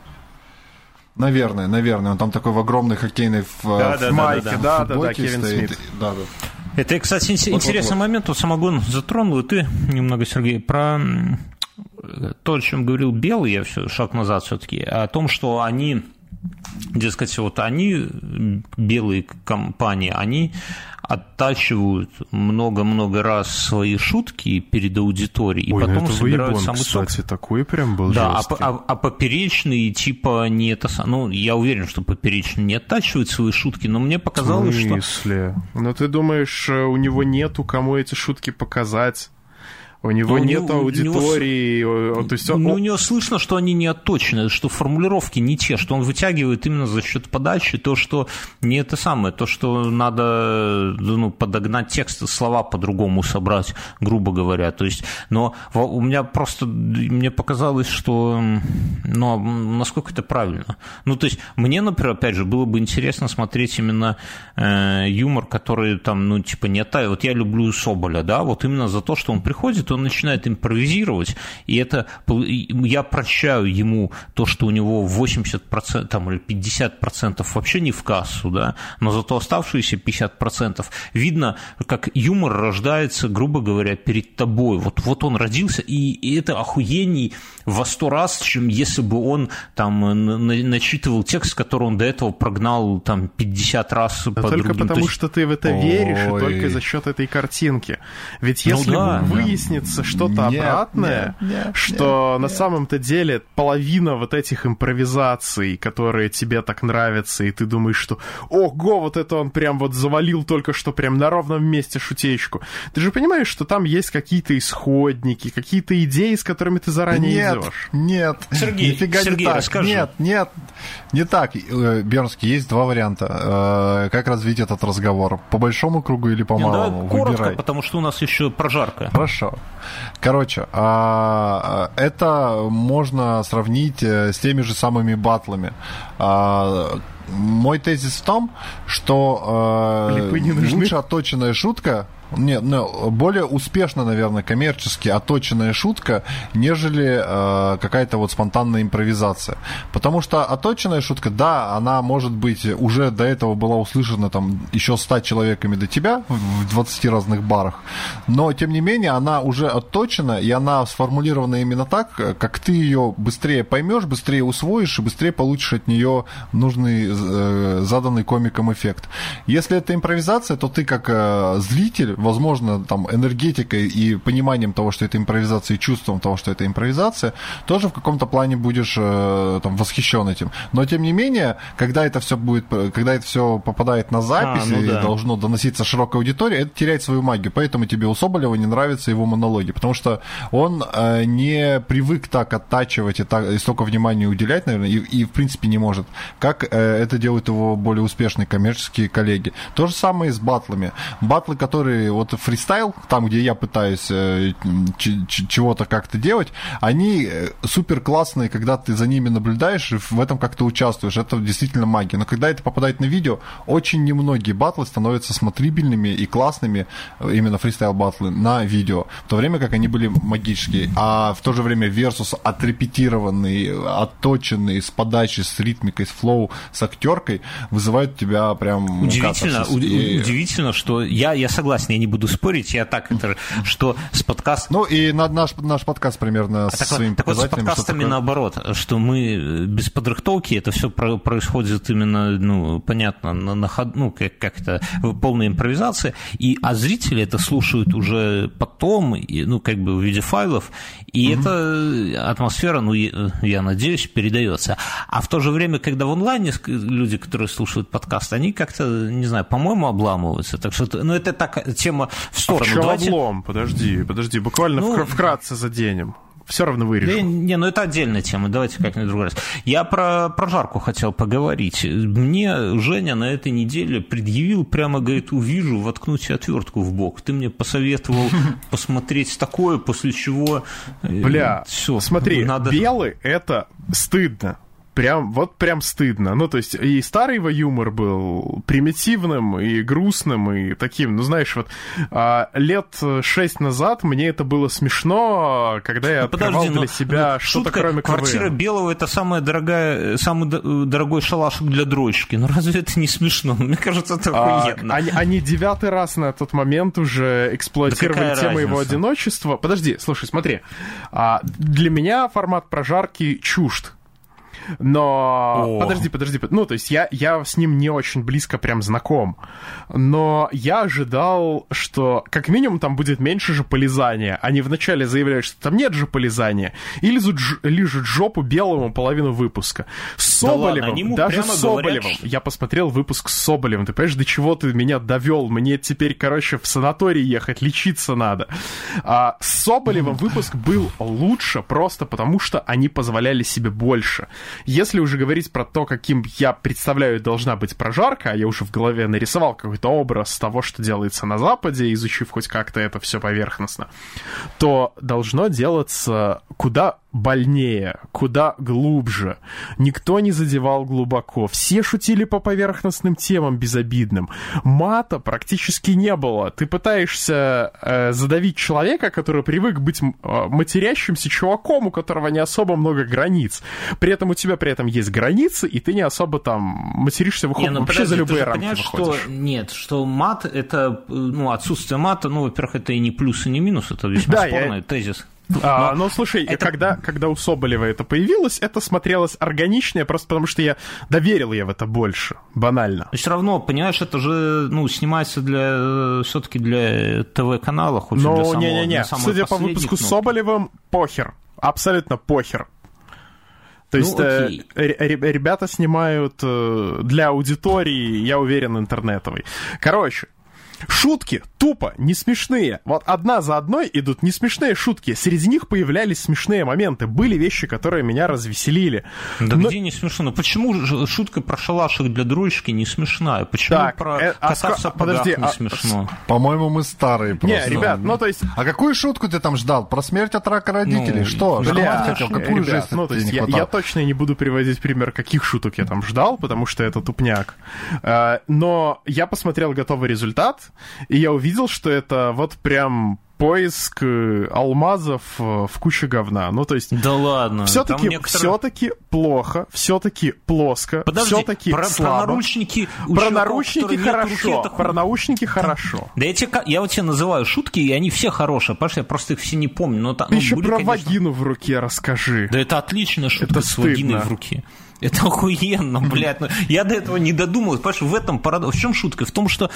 Наверное, наверное. Он там такой в огромной хоккейной в, да, в да, майке, да, да, да, да, да, Кевин стоит. Смит. Да, да.
Это, кстати, вот, интересный вот, вот. момент. Вот самогон затронул, и ты немного, Сергей, про то, о чем говорил Белый, я все шаг назад все-таки, о том, что они дескать, вот они, белые компании, они оттачивают много-много раз свои шутки перед аудиторией, Ой, и потом ну собирают выебон, самый
кстати, сок. такой прям был
Да, а, а, а поперечные типа не это... Ну, я уверен, что поперечные не оттачивают свои шутки, но мне показалось,
что... В смысле? что... Ну, ты думаешь, э, у него нету кому эти шутки показать? У него но нет аудитории.
Него, то есть, ну, у него слышно, что они не отточены, что формулировки не те, что он вытягивает именно за счет подачи, то, что не это самое, то, что надо ну, подогнать текст, слова по-другому собрать, грубо говоря. То есть, но у меня просто, мне показалось, что, ну, насколько это правильно. Ну, то есть, мне, например, опять же, было бы интересно смотреть именно э, юмор, который там, ну, типа, не оттаивает. Вот я люблю Соболя, да, вот именно за то, что он приходит то он начинает импровизировать, и это я прощаю ему то, что у него 80% там, или 50% вообще не в кассу, да, но зато оставшиеся 50% видно, как юмор рождается, грубо говоря, перед тобой. Вот, вот он родился, и, это охуений во сто раз, чем если бы он там начитывал текст, который он до этого прогнал там 50 раз
да по только другим. потому, есть... что ты в это Ой. веришь, и только за счет этой картинки. Ведь ну если ну, да, выяснится да. Что-то нет, обратное, нет, нет, что нет, на нет. самом-то деле половина вот этих импровизаций, которые тебе так нравятся, и ты думаешь, что ого, вот это он прям вот завалил только что прям на ровном месте шутечку. Ты же понимаешь, что там есть какие-то исходники, какие-то идеи, с которыми ты заранее нет,
идешь. Нет, Сергей, нифига Сергей, не так. Расскажи. Нет, нет, не так. Э, Бернский, есть два варианта. Э, как развить этот разговор? По большому кругу или по малому?
Да, коротко, Выбирай. потому что у нас еще прожарка.
Хорошо. Короче, а, это можно сравнить э, с теми же самыми батлами. А, мой тезис в том, что э, лучше отточенная шутка нет, ну, более успешно, наверное, коммерчески оточенная шутка, нежели э, какая-то вот спонтанная импровизация. Потому что оточенная шутка, да, она может быть уже до этого была услышана там еще 100 человеками до тебя в 20 разных барах, но тем не менее она уже отточена и она сформулирована именно так, как ты ее быстрее поймешь, быстрее усвоишь и быстрее получишь от нее нужный э, заданный комиком эффект. Если это импровизация, то ты как э, зритель возможно, там, энергетикой и пониманием того, что это импровизация, и чувством того, что это импровизация, тоже в каком-то плане будешь э, там, восхищен этим. Но, тем не менее, когда это все будет, когда это все попадает на запись а, ну да. и должно доноситься широкой аудитории, это теряет свою магию. Поэтому тебе у Соболева не нравятся его монологи, потому что он э, не привык так оттачивать и, так, и столько внимания уделять, наверное, и, и в принципе не может, как э, это делают его более успешные коммерческие коллеги. То же самое и с батлами. Батлы, которые вот фристайл, там, где я пытаюсь э, чего-то как-то делать, они э, супер классные, когда ты за ними наблюдаешь и в этом как-то участвуешь. Это действительно магия. Но когда это попадает на видео, очень немногие батлы становятся смотрибельными и классными, э, именно фристайл батлы, на видео. В то время как они были магические. А в то же время Versus отрепетированный, отточенный, с подачей, с ритмикой, с flow, с актеркой, вызывают тебя прям...
Удивительно, у- и... удивительно, что я, я согласен, я не буду спорить, я так, это, что с подкастом...
Ну и на, наш, наш подкаст примерно а с так, своими
так вот, с подкастами наоборот, что мы без подрыхтовки, это все происходит именно, ну, понятно, на, на ход, ну, как, как это, полная импровизация, и, а зрители это слушают уже потом, и, ну, как бы в виде файлов, и угу. эта атмосфера, ну, я надеюсь, передается. А в то же время, когда в онлайне люди, которые слушают подкаст, они как-то, не знаю, по-моему, обламываются. Так что, ну, это так, тема в сторону. А
в чем Давайте... облом? Подожди, подожди, буквально ну, вкратце заденем все равно вырежу. Да,
не, ну это отдельная тема, давайте как-нибудь другой раз. Я про прожарку хотел поговорить. Мне Женя на этой неделе предъявил, прямо говорит, увижу, воткнуть отвертку в бок. Ты мне посоветовал *laughs* посмотреть такое, после чего...
Э, Бля, все, смотри, надо... белый это стыдно прям, вот прям стыдно. Ну, то есть, и старый его юмор был примитивным, и грустным, и таким, ну, знаешь, вот а, лет шесть назад мне это было смешно, когда я ну, открывал подожди, для себя ну, что-то кроме
квартира
КВН.
Белого это самая дорогая, самый дорогой шалашик для дрочки. Ну, разве это не смешно? *laughs* Мне кажется, это а, охуенно.
Они, они девятый раз на тот момент уже эксплуатировали да тему разница? его одиночества. Подожди, слушай, смотри. А, для меня формат прожарки чужд. Но... О. Подожди, подожди. Ну, то есть я, я с ним не очень близко прям знаком. Но я ожидал, что как минимум там будет меньше же полезания. Они вначале заявляют, что там нет же полезания. И лизут, лижут жопу белому половину выпуска. С Соболевым, да даже с Соболевым. Говорят... Я посмотрел выпуск с Соболевым. Ты понимаешь, до чего ты меня довел? Мне теперь, короче, в санаторий ехать, лечиться надо. А с Соболевым выпуск был лучше просто потому, что они позволяли себе больше. Если уже говорить про то, каким я представляю должна быть прожарка, а я уже в голове нарисовал какой-то образ того, что делается на Западе, изучив хоть как-то это все поверхностно, то должно делаться куда больнее, куда глубже. Никто не задевал глубоко. Все шутили по поверхностным темам безобидным. Мата практически не было. Ты пытаешься э, задавить человека, который привык быть э, матерящимся чуваком, у которого не особо много границ. При этом у тебя при этом есть границы, и ты не особо там материшься, выходишь ну, вообще подожди, за любые рамки понимаешь,
выходишь. Что, нет, что мат это, ну, отсутствие мата, ну, во-первых, это и не плюс, и не минус, это весьма да, спорный я... тезис.
А, ну, слушай, это... когда, когда у Соболева это появилось, это смотрелось органичнее, просто потому что я доверил я в это больше, банально.
Но все равно, понимаешь, это же, ну, снимается для, все-таки для ТВ-канала, хоть
Но, для самого, не-не-не, судя по выпуску с Соболевым, похер, абсолютно похер. То ну, есть э, ребята снимают э, для аудитории, я уверен, интернетовой. Короче, Шутки тупо не смешные. Вот одна за одной идут не смешные шутки. Среди них появлялись смешные моменты. Были вещи, которые меня развеселили.
Да Но... где не смешно? Ну почему шутка про шалашик для дрочки не смешная? Почему так, про э, а кота а, в сапогах подожди, не а, смешно?
По-моему, мы старые
просто. Не, ребят, ну то есть...
А какую шутку ты там ждал? Про смерть от рака родителей? Ну, Что?
Бля, хотел? Какую ребят, жизнь ну, то есть я, я точно не буду приводить пример, каких шуток я там ждал, потому что это тупняк. Э, но я посмотрел готовый результат, и я увидел, что это вот прям поиск э, алмазов э, в куче говна. Ну, то есть...
Да ладно.
Все-таки некоторые... все-таки плохо, все-таки плоско, все-таки про, слабо.
Про наручники...
Про наручники хорошо. Руки, про наушники хорошо.
Да я, тебе, я вот тебе называю шутки, и они все хорошие. Что я просто их все не помню. Но,
ну, Еще были, про конечно... вагину в руке расскажи.
Да это отличная шутка это с вагиной в руке. Это охуенно, блядь. Ну, я до этого не додумался. Понимаешь, в этом парадокс. В чем шутка? В том, что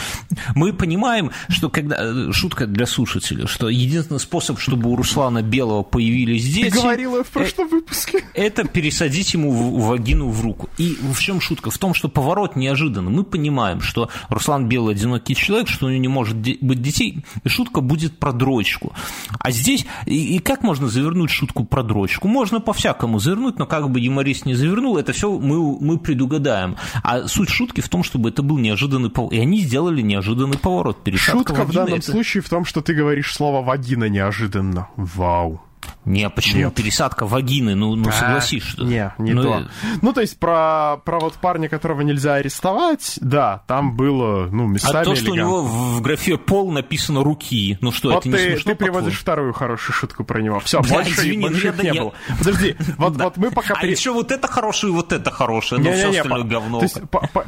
мы понимаем, что когда... Э, шутка для слушателей, что единственный способ, чтобы у Руслана Белого появились дети...
Ты говорила в прошлом
э,
выпуске.
Это пересадить ему в, вагину в руку. И в чем шутка? В том, что поворот неожиданный. Мы понимаем, что Руслан Белый одинокий человек, что у него не может быть детей, и шутка будет про дрочку. А здесь... И, и как можно завернуть шутку про дрочку? Можно по-всякому завернуть, но как бы юморист не завернул, это это все мы, мы предугадаем. А суть шутки в том, чтобы это был неожиданный поворот. И они сделали неожиданный поворот.
Пересадка Шутка в данном это... случае в том, что ты говоришь слово «вагина» неожиданно. Вау.
Не, а почему Нет. пересадка вагины? Ну, ну а, согласись, что...
Не, не ну, то. Ну, то есть про, про вот парня, которого нельзя арестовать, да, там было, ну, местами А
то, что элегантно. у него в графе «пол» написано «руки», ну что, вот это
ты,
не смешно?
ты приводишь вторую хорошую шутку про него. Все, Бля, больше, извини, больше их не было. Подожди, вот, *laughs* вот мы пока...
А еще вот это хорошее, вот это хорошее, но все остальное говно. То есть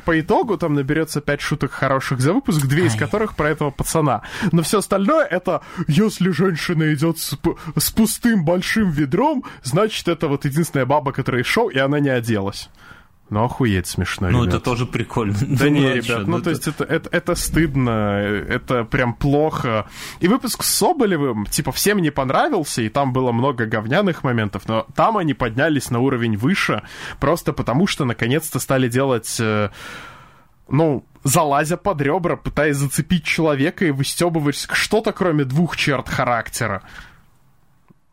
по итогу там наберется пять шуток хороших за выпуск, две из которых про этого пацана. Но все остальное это, если женщина идет с пустым большим ведром, значит, это вот единственная баба, которая шоу, и она не оделась. Ну, охуеть смешно,
Ну, ребят. это тоже прикольно.
Да не, ну, ребят, ну, то есть это, это, это стыдно, это прям плохо. И выпуск с Соболевым, типа, всем не понравился, и там было много говняных моментов, но там они поднялись на уровень выше, просто потому что наконец-то стали делать, э, ну, залазя под ребра, пытаясь зацепить человека и выстебывать что-то, кроме двух черт характера.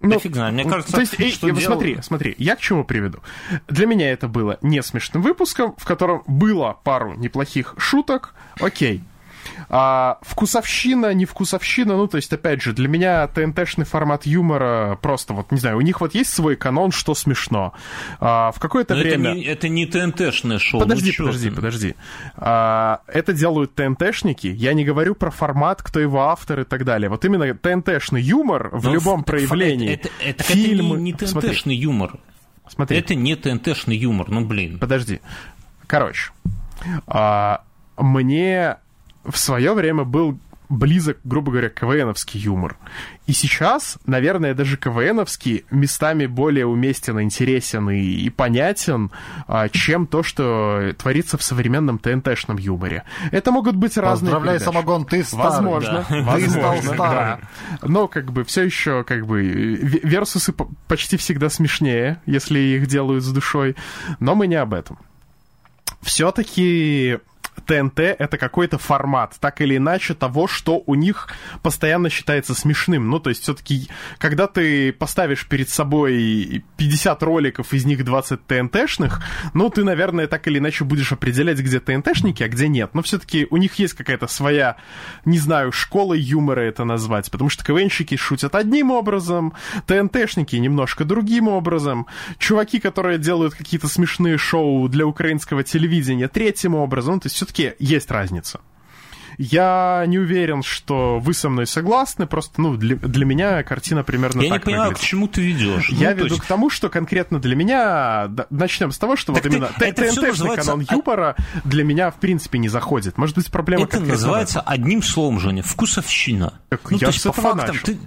Ну, да фиг знает. Мне кажется, то есть,
что и, дел... смотри, смотри, я к чему приведу. Для меня это было не смешным выпуском, в котором было пару неплохих шуток, окей. А, вкусовщина, не вкусовщина, ну, то есть, опять же, для меня ТНТшный формат юмора просто, вот, не знаю, у них вот есть свой канон, что смешно. А, в какое-то Но время...
Это не, это не ТНТшное шоу.
Подожди, ну, подожди, ты? подожди. А, это делают ТНТшники, я не говорю про формат, кто его автор и так далее. Вот именно ТНТшный юмор в Но любом в, проявлении.
Это, это, это, фильм... это не, не ТНТшный юмор. Смотри. Это не ТНТшный юмор, ну, блин.
Подожди. Короче, а, мне в свое время был близок, грубо говоря, КВНовский юмор. И сейчас, наверное, даже КВНовский местами более уместен, интересен и, и понятен, а, чем то, что творится в современном ТНТшном юморе. Это могут быть разные
Поздравляю, передачи. Самогон, ты
старый. Возможно, да. возможно, да. Но как бы все еще как бы версусы почти всегда смешнее, если их делают с душой. Но мы не об этом. Все-таки ТНТ это какой-то формат, так или иначе, того, что у них постоянно считается смешным. Ну, то есть, все-таки, когда ты поставишь перед собой 50 роликов, из них 20 ТНТшных, ну, ты, наверное, так или иначе будешь определять, где ТНТшники, а где нет. Но все-таки у них есть какая-то своя, не знаю, школа юмора это назвать, потому что КВНщики шутят одним образом, ТНТшники немножко другим образом, чуваки, которые делают какие-то смешные шоу для украинского телевидения третьим образом, то есть все-таки есть разница. Я не уверен, что вы со мной согласны, просто, ну, для, для меня картина примерно
я
так
Я не понимаю, выглядит. к чему ты ведешь.
Я ну, веду есть... к тому, что конкретно для меня... Начнем с того, что так вот ты, именно ТНТшный называется... канон юмора для меня, в принципе, не заходит. Может быть, проблема
Это называется одним словом, Женя, вкусовщина.
Так ну, я то есть, по фактам
ты,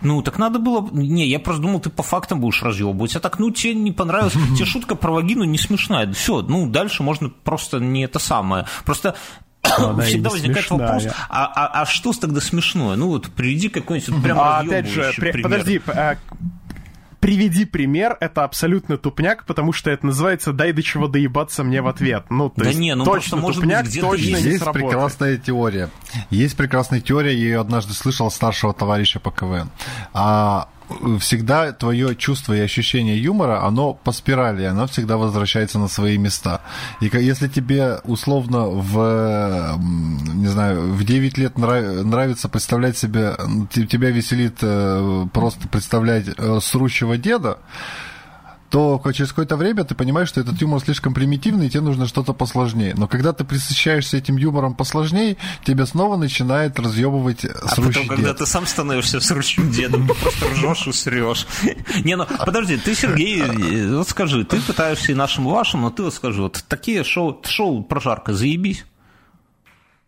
Ну, так надо было... Не, я просто думал, ты по фактам будешь разъебывать. А так, ну, тебе не понравилось. *laughs* Тебе шутка про вагину не смешная. Все, ну, дальше можно просто не это самое. Просто всегда возникает смешная. вопрос, а, а, а что тогда смешное? Ну вот приведи какой-нибудь вот прям а, опять же, при,
подожди, а, приведи пример, это абсолютно тупняк, потому что это называется «дай до чего доебаться мне в ответ». Ну, то
да
есть,
не, ну точно может тупняк, быть,
точно есть. Есть прекрасная теория. Есть прекрасная теория, я ее однажды слышал старшего товарища по КВН. А, всегда твое чувство и ощущение юмора, оно по спирали, оно всегда возвращается на свои места. И если тебе условно в, не знаю, в 9 лет нравится представлять себе, тебя веселит э, просто представлять э, срущего деда, то через какое-то время ты понимаешь, что этот юмор слишком примитивный, и тебе нужно что-то посложнее. Но когда ты присыщаешься этим юмором посложнее, тебя снова начинает разъебывать а
потом, дед. когда ты сам становишься срущим дедом, ты просто ржешь и срешь. Не, ну подожди, ты, Сергей, *laughs* вот скажи, ты пытаешься и нашим, вашим, но ты вот скажи, вот такие шоу, шоу прожарка, заебись.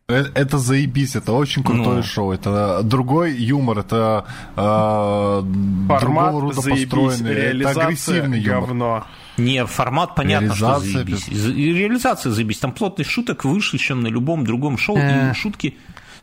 Э, это заебись, это очень крутое ну. шоу, это другой юмор, это э,
формат другого рода заебись, построенный, это агрессивный говно. юмор.
Не, формат понятно, что заебись. Без... Реализация заебись, там плотность шуток выше, чем на любом другом шоу, и шутки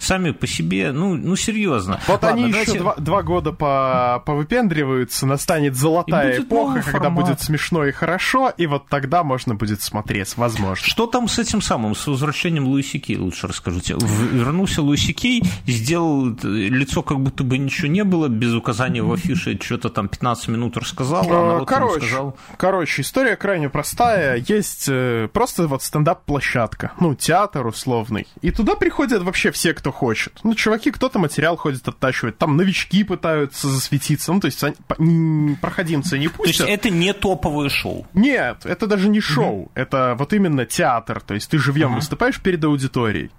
сами по себе, ну, ну серьезно.
Вот Ладно, они давайте... еще два, два года по, повыпендриваются, настанет золотая эпоха, когда будет смешно и хорошо, и вот тогда можно будет смотреть, возможно.
Что там с этим самым, с возвращением Луиси Кей, лучше расскажите. Вернулся Луиси Кей, сделал лицо, как будто бы ничего не было, без указания в афише, что-то там 15 минут рассказал, а
народ короче, сказал... Короче, история крайне простая. Есть э, просто вот стендап-площадка, ну, театр условный. И туда приходят вообще все, кто хочет. Ну, чуваки, кто-то материал ходит оттачивать, там новички пытаются засветиться, ну, то есть они, проходимцы не пустят.
То есть это не топовое шоу?
Нет, это даже не шоу, угу. это вот именно театр, то есть ты живьем угу. выступаешь перед аудиторией.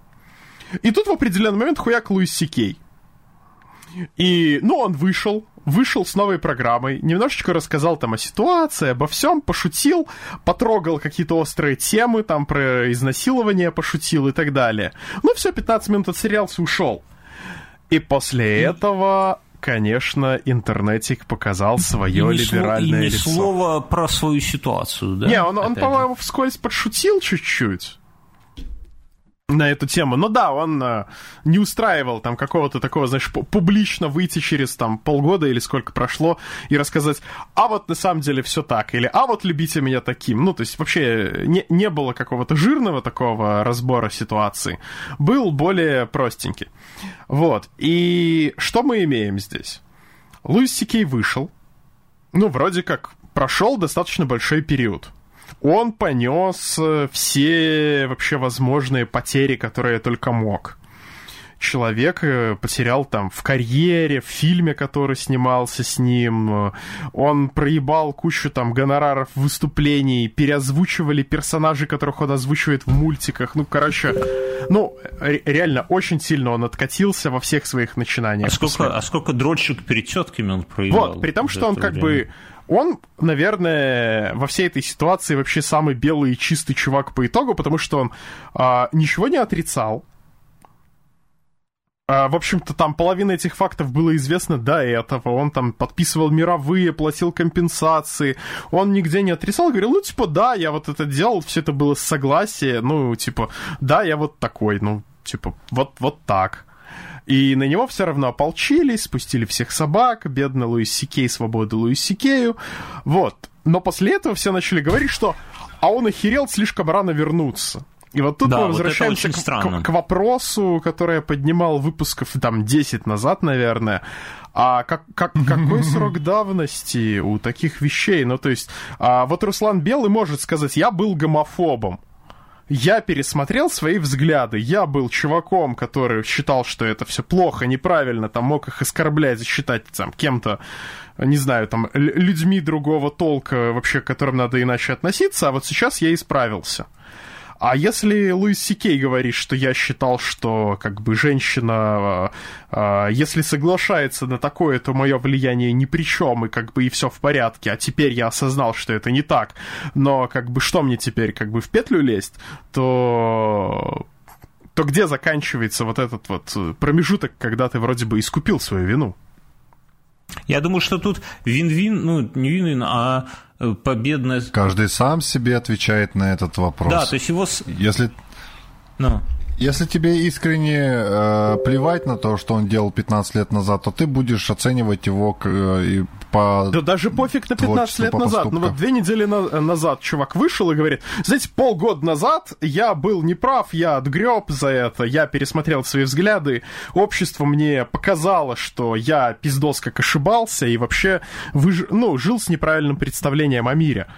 И тут в определенный момент хуяк Луис Сикей. И, ну, он вышел, вышел с новой программой, немножечко рассказал там о ситуации, обо всем, пошутил, потрогал какие-то острые темы, там про изнасилование пошутил и так далее. Ну, все, 15 минут отсерялся, ушел. И после этого конечно, интернетик показал свое и либеральное
и
ни лицо.
слова про свою ситуацию, да?
Не, он, он по-моему, вскользь подшутил чуть-чуть на эту тему. Ну да, он э, не устраивал там какого-то такого, знаешь, публично выйти через там полгода или сколько прошло и рассказать, а вот на самом деле все так, или а вот любите меня таким. Ну, то есть вообще не, не было какого-то жирного такого разбора ситуации. Был более простенький. Вот. И что мы имеем здесь? Луис Сикей вышел, ну, вроде как прошел достаточно большой период он понес э, все вообще возможные потери, которые только мог. Человек э, потерял там в карьере, в фильме, который снимался с ним. Он проебал кучу там гонораров выступлений, переозвучивали персонажей, которых он озвучивает в мультиках. Ну, короче, ну, реально, очень сильно он откатился во всех своих начинаниях. А
сколько, а сколько дрочек перед тетками он проебал?
Вот, при том, что он как время. бы он, наверное, во всей этой ситуации вообще самый белый и чистый чувак по итогу, потому что он а, ничего не отрицал. А, в общем-то, там половина этих фактов было известно до этого. Он там подписывал мировые, платил компенсации. Он нигде не отрицал, говорил, ну, типа, да, я вот это делал, все это было с согласия. Ну, типа, да, я вот такой, ну, типа, вот, вот так. И на него все равно ополчились, спустили всех собак, бедный Луис Сикей, свобода Луис Сикею. Вот. Но после этого все начали говорить, что а он охерел слишком рано вернуться. И вот тут да, мы возвращаемся вот к, к, к вопросу, который я поднимал выпусков там 10 назад, наверное. А как, как, *laughs* какой срок давности у таких вещей? Ну, то есть, а, вот Руслан Белый может сказать, я был гомофобом я пересмотрел свои взгляды. Я был чуваком, который считал, что это все плохо, неправильно, там мог их оскорблять, считать там кем-то, не знаю, там людьми другого толка, вообще к которым надо иначе относиться, а вот сейчас я исправился. А если Луис Сикей говорит, что я считал, что как бы женщина, э, если соглашается на такое, то мое влияние ни при чем, и как бы и все в порядке, а теперь я осознал, что это не так, но как бы что мне теперь, как бы в петлю лезть, то то где заканчивается вот этот вот промежуток, когда ты вроде бы искупил свою вину?
Я думаю, что тут вин-вин, ну, не вин-вин, а э, победная...
Каждый сам себе отвечает на этот вопрос.
Да, то есть его...
Если... Ну. Если тебе искренне э, плевать на то, что он делал 15 лет назад, то ты будешь оценивать его э, по
Да даже пофиг на 15 лет назад. Ну вот две недели на- назад чувак вышел и говорит, знаете, полгода назад я был неправ, я отгреб за это, я пересмотрел свои взгляды, общество мне показало, что я пиздос как ошибался и вообще выж... ну, жил с неправильным представлением о мире.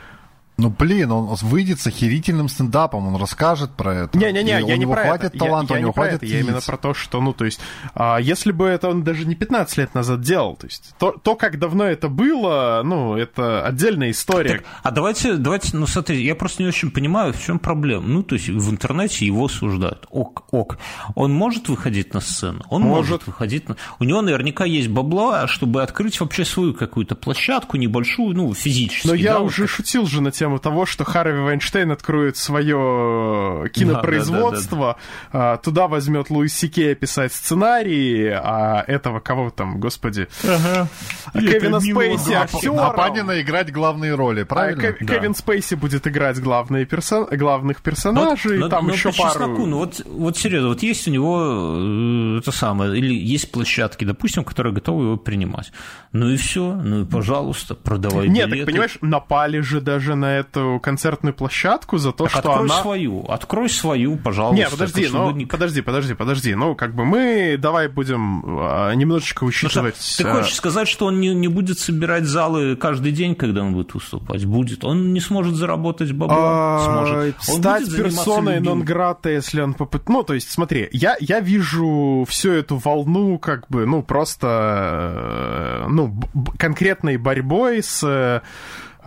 Ну, блин, он выйдет с охерительным стендапом, он расскажет про это.
Не-не-не, я не про хватит это. таланта, я, я у него хватит это. Я именно про то, что, ну, то есть, а, если бы это он даже не 15 лет назад делал, то есть, то, то как давно это было, ну, это отдельная история. Так,
а давайте, давайте, ну, смотри, я просто не очень понимаю, в чем проблема. Ну, то есть, в интернете его осуждают. Ок, ок. Он может выходить на сцену? Он может, может выходить на... У него наверняка есть бабла, чтобы открыть вообще свою какую-то площадку небольшую, ну, физически.
Но я да, уже вот шутил же на тему тему того, что Харви Вайнштейн откроет свое кинопроизводство, да, да, да, туда возьмет Луис Сикея писать сценарии, а этого кого там, господи, ага. Кевина Спейси актером.
А Панина играть главные роли, а правильно?
А, да. Кевин Спейси будет играть главные персон... главных персонажей, вот, там но, еще но пару... Чесноку,
ну вот, вот серьезно, вот есть у него э, это самое, или есть площадки, допустим, которые готовы его принимать. Ну и все, ну и пожалуйста, продавай
Нет, билеты. так понимаешь, напали же даже на эту концертную площадку за то,
так
что
открой
она...
свою, открой свою, пожалуйста.
Нет, подожди, ну, не... подожди, подожди, подожди. Ну, как бы мы давай будем а, немножечко ну учитывать...
Что, ты хочешь сказать, что он не, не будет собирать залы каждый день, когда он будет выступать? Будет. Он не сможет заработать бабло? А, сможет.
Он стать персоной нон-грата, если он попытается... Ну, то есть, смотри, я, я вижу всю эту волну как бы, ну, просто, э, ну, конкретной борьбой с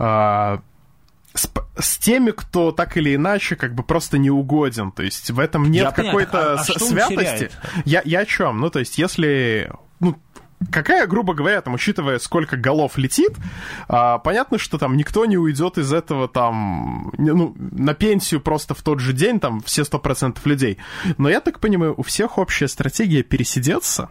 а, с, с теми, кто так или иначе как бы просто не угоден. То есть в этом нет какой-то а, а святости. Я, я о чем? Ну, то есть, если. Ну, какая, грубо говоря, там, учитывая, сколько голов летит, а, понятно, что там никто не уйдет из этого там, ну, на пенсию просто в тот же день, там, все сто процентов людей. Но я так понимаю, у всех общая стратегия пересидеться,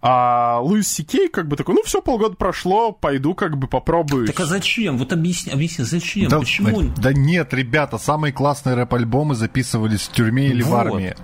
а Луис Сикей как бы такой, ну все, полгода прошло, пойду как бы попробую.
Так а зачем? Вот объясни, объясни зачем?
Да,
Почему?
Да нет, ребята, самые классные рэп-альбомы записывались в тюрьме или вот. в армии.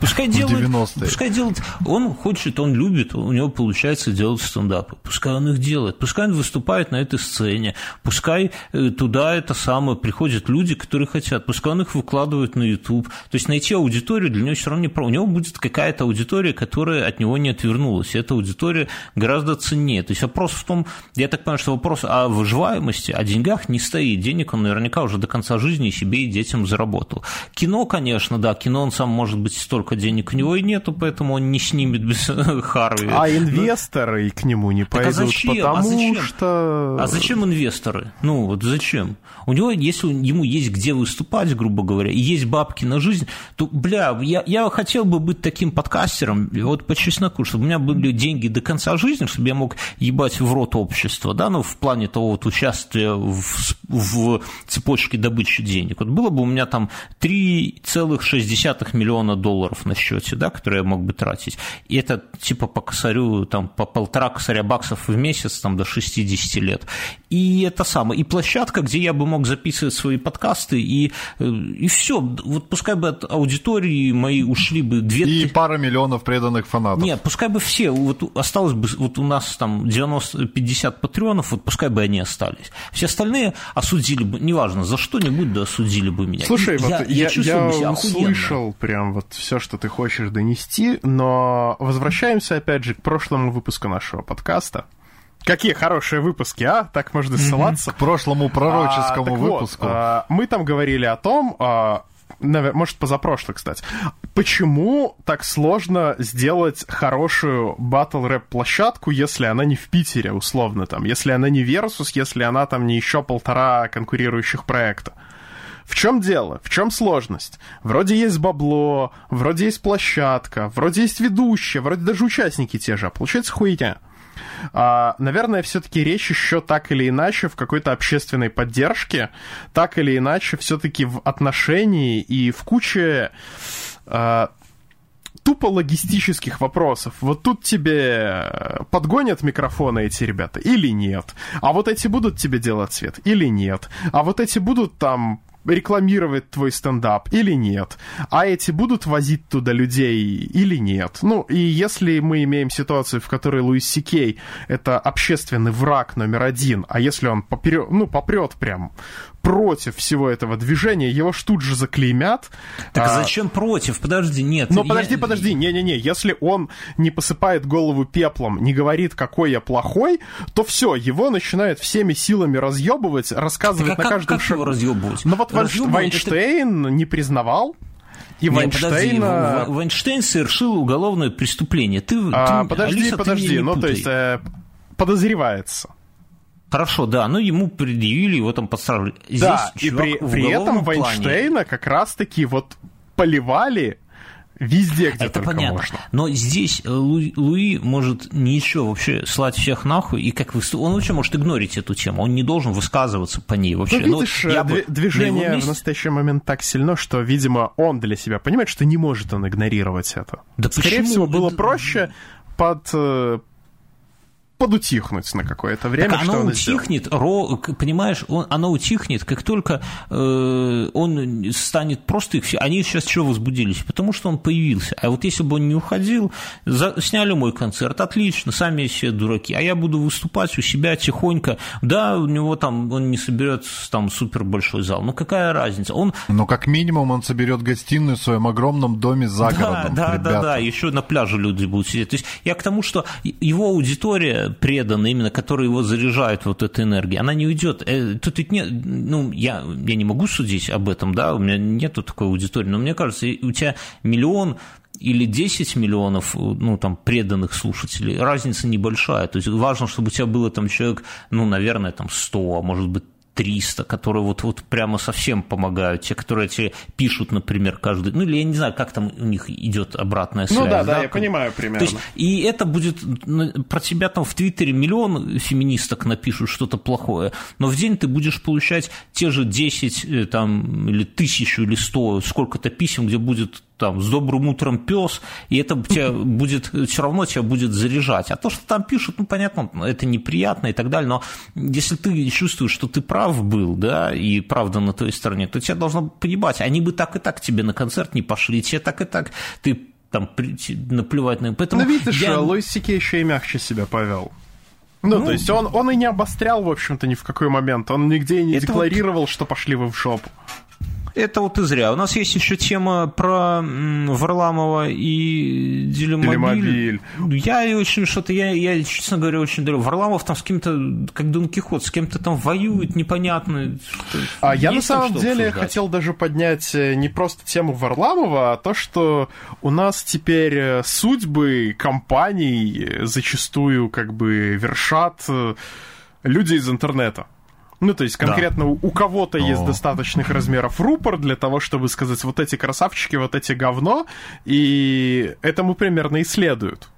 Пускай делает, пускай делает, он хочет, он любит, у него получается делать стендапы. Пускай он их делает, пускай он выступает на этой сцене, пускай э, туда это самое приходят люди, которые хотят, пускай он их выкладывает на YouTube. То есть найти аудиторию для него все равно не про. У него будет какая-то аудитория, которая от него не отвернулась. И эта аудитория гораздо ценнее. То есть вопрос в том, я так понимаю, что вопрос о выживаемости, о деньгах не стоит. Денег он наверняка уже до конца жизни себе и детям заработал. Кино, конечно, да, кино он сам может быть столько столько денег у него и нету, поэтому он не снимет без *laughs* Харви.
А инвесторы Но... к нему не пойдут, так а зачем? потому а зачем? что...
А зачем инвесторы? Ну, вот зачем? У него, если ему есть где выступать, грубо говоря, и есть бабки на жизнь, то, бля, я, я хотел бы быть таким подкастером, вот по чесноку, чтобы у меня были деньги до конца жизни, чтобы я мог ебать в рот общества, да, ну, в плане того вот участия в, в цепочке добычи денег. Вот было бы у меня там 3,6 миллиона долларов долларов на счете, да, которые я мог бы тратить, и это типа по косарю, там, по полтора косаря баксов в месяц, там, до 60 лет. И это самое, и площадка, где я бы мог записывать свои подкасты, и, э, и все, вот пускай бы от аудитории мои ушли бы две...
И пара миллионов преданных фанатов.
Нет, пускай бы все, вот осталось бы, вот у нас там 90-50 патреонов, вот пускай бы они остались. Все остальные осудили бы, неважно, за что-нибудь, да осудили бы меня.
Слушай, и вот я, я, я, я услышал прям вот все, что ты хочешь донести, но возвращаемся опять же к прошлому выпуску нашего подкаста. Какие хорошие выпуски, а? Так можно ссылаться.
К прошлому пророческому а, выпуску. Вот,
а, мы там говорили о том, а, наверное, может, позапрошлый, кстати. Почему так сложно сделать хорошую батл рэп площадку, если она не в Питере, условно, там, если она не Versus, если она там не еще полтора конкурирующих проекта? В чем дело? В чем сложность? Вроде есть бабло, вроде есть площадка, вроде есть ведущие, вроде даже участники те же, а получается хуйня. А, наверное, все-таки речь еще так или иначе в какой-то общественной поддержке, так или иначе все-таки в отношении и в куче а, тупо логистических вопросов. Вот тут тебе подгонят микрофоны эти ребята или нет? А вот эти будут тебе делать цвет или нет? А вот эти будут там рекламировать твой стендап или нет, а эти будут возить туда людей или нет. Ну, и если мы имеем ситуацию, в которой Луис Сикей — это общественный враг номер один, а если он поперет, ну, попрет прям против всего этого движения, его ж тут же заклеймят.
Так а... зачем против? Подожди, нет.
Но я... подожди, подожди, не-не-не, если он не посыпает голову пеплом, не говорит, какой я плохой, то все, его начинают всеми силами разъебывать, рассказывать так, а на как, каждом шагу.
разъебывать?
Ну вот Вайнштейн это... не признавал, и Вайнштейна...
Подожди, Вайнштейн совершил уголовное преступление. Ты,
а, ты подожди, Алиса, подожди, ты ну путай. то есть э, подозревается.
Хорошо, да, но ему предъявили, его там подставили.
да, и при, при этом Вайнштейна плане... как раз-таки вот поливали Везде, где
Это понятно.
можно.
Но здесь э, Луи, Луи может ничего вообще слать всех нахуй, и как вы, он вообще может игнорить эту тему, он не должен высказываться по ней вообще.
Ну, видишь,
я
дви-
бы на
движение
его
в
месте-
настоящий момент так сильно, что, видимо, он для себя понимает, что не может он игнорировать это.
Да
Скорее
почему?
всего, было
Это-
проще под э, подутихнуть на какое-то время,
Так
что
оно утихнет, ро, понимаешь, он, оно утихнет, как только э, он станет просто их все. Они сейчас чего возбудились? Потому что он появился. А вот если бы он не уходил, за- сняли мой концерт, отлично, сами все дураки. А я буду выступать у себя тихонько. Да, у него там он не соберет там супер большой зал. Ну какая разница? Он
Но как минимум он соберет гостиную в своем огромном доме за
да,
городом.
да, да,
ребята.
да, еще на пляже люди будут сидеть. То есть я к тому, что его аудитория преданная, именно которая его заряжает вот этой энергией, она не уйдет. Э, Тут ведь нет, ну, я, я не могу судить об этом, да, у меня нету такой аудитории, но мне кажется, у тебя миллион или 10 миллионов, ну, там, преданных слушателей, разница небольшая. То есть важно, чтобы у тебя было там человек, ну, наверное, там 100, а может быть, 300, которые вот, вот прямо совсем помогают, те, которые тебе пишут, например, каждый, ну или я не знаю, как там у них идет обратная связь.
Ну да, да, я
как-
понимаю
То
примерно.
есть, и это будет, ну, про тебя там в Твиттере миллион феминисток напишут что-то плохое, но в день ты будешь получать те же 10 э, там, или тысячу, или 100, сколько-то писем, где будет там с добрым утром пес, и это тебя *laughs* будет, все равно тебя будет заряжать. А то, что там пишут, ну, понятно, это неприятно и так далее, но если ты чувствуешь, что ты прав был, да, и правда на той стороне, то тебя должно понимать, они бы так и так тебе на концерт не пошли, тебе так и так, ты там наплевать на... Поэтому
Ну, видишь,
я-
Луис Сикей еще и мягче себя повел. Ну, то есть он, он и не обострял, в общем-то, ни в какой момент. Он нигде не декларировал, что пошли вы в жопу.
Это вот и зря. У нас есть еще тема про Варламова и Делимобиль.
Делимобиль.
Я очень что-то, я, я, честно говоря, очень далек. Варламов там с кем-то, как Дон Кихот, с кем-то там воюет, непонятно. что-
А я на самом деле
обсуждать?
хотел даже поднять э, не просто тему Варламова, а то, что у нас теперь э, судьбы компаний э, зачастую как бы вершат люди из интернета. Ну, то есть конкретно у, у кого-то есть достаточных размеров рупор для того, чтобы сказать, вот эти красавчики, вот эти говно, и этому примерно и следуют.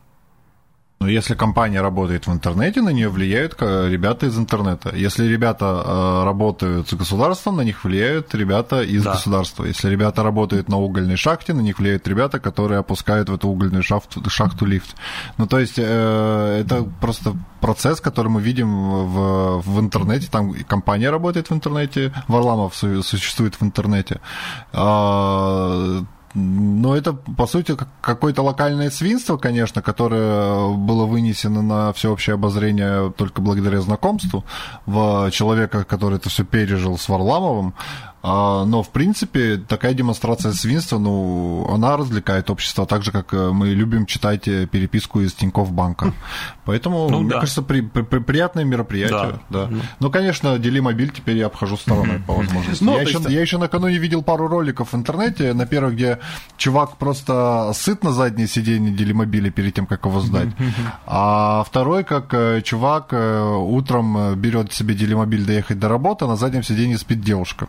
Но если компания работает в интернете, на нее влияют ребята из интернета. Если ребята э, работают с государством, на них влияют ребята из
Да.
государства. Если ребята работают на угольной шахте, на них влияют ребята, которые опускают в эту угольную шахту, шахту лифт. Ну, то есть э, это просто процесс, который мы видим в, в интернете. Там компания работает в интернете, Варламов су- существует в интернете. Но это, по сути, как- какое-то локальное свинство, конечно, которое было вынесено на всеобщее обозрение только благодаря знакомству в человека, который это все пережил с Варламовым. А, Но, в принципе, такая демонстрация свинства, ну, она развлекает общество, так же, как э, мы любим читать э, переписку из Тинькофф банка. Поэтому,
Ну
мне
да.
кажется, при- при- при- приятное мероприятие.
Да.
Да. Ну, конечно, Делимобиль теперь я обхожу стороной по возможности.
Ну,
я, еще,
есть-
я еще накануне видел пару роликов в интернете. На первых, где чувак просто сыт на заднее сиденье Делимобиля перед тем, как его сдать. А второй, как э, чувак утром берет себе Делимобиль доехать до работы, а на заднем сиденье спит девушка.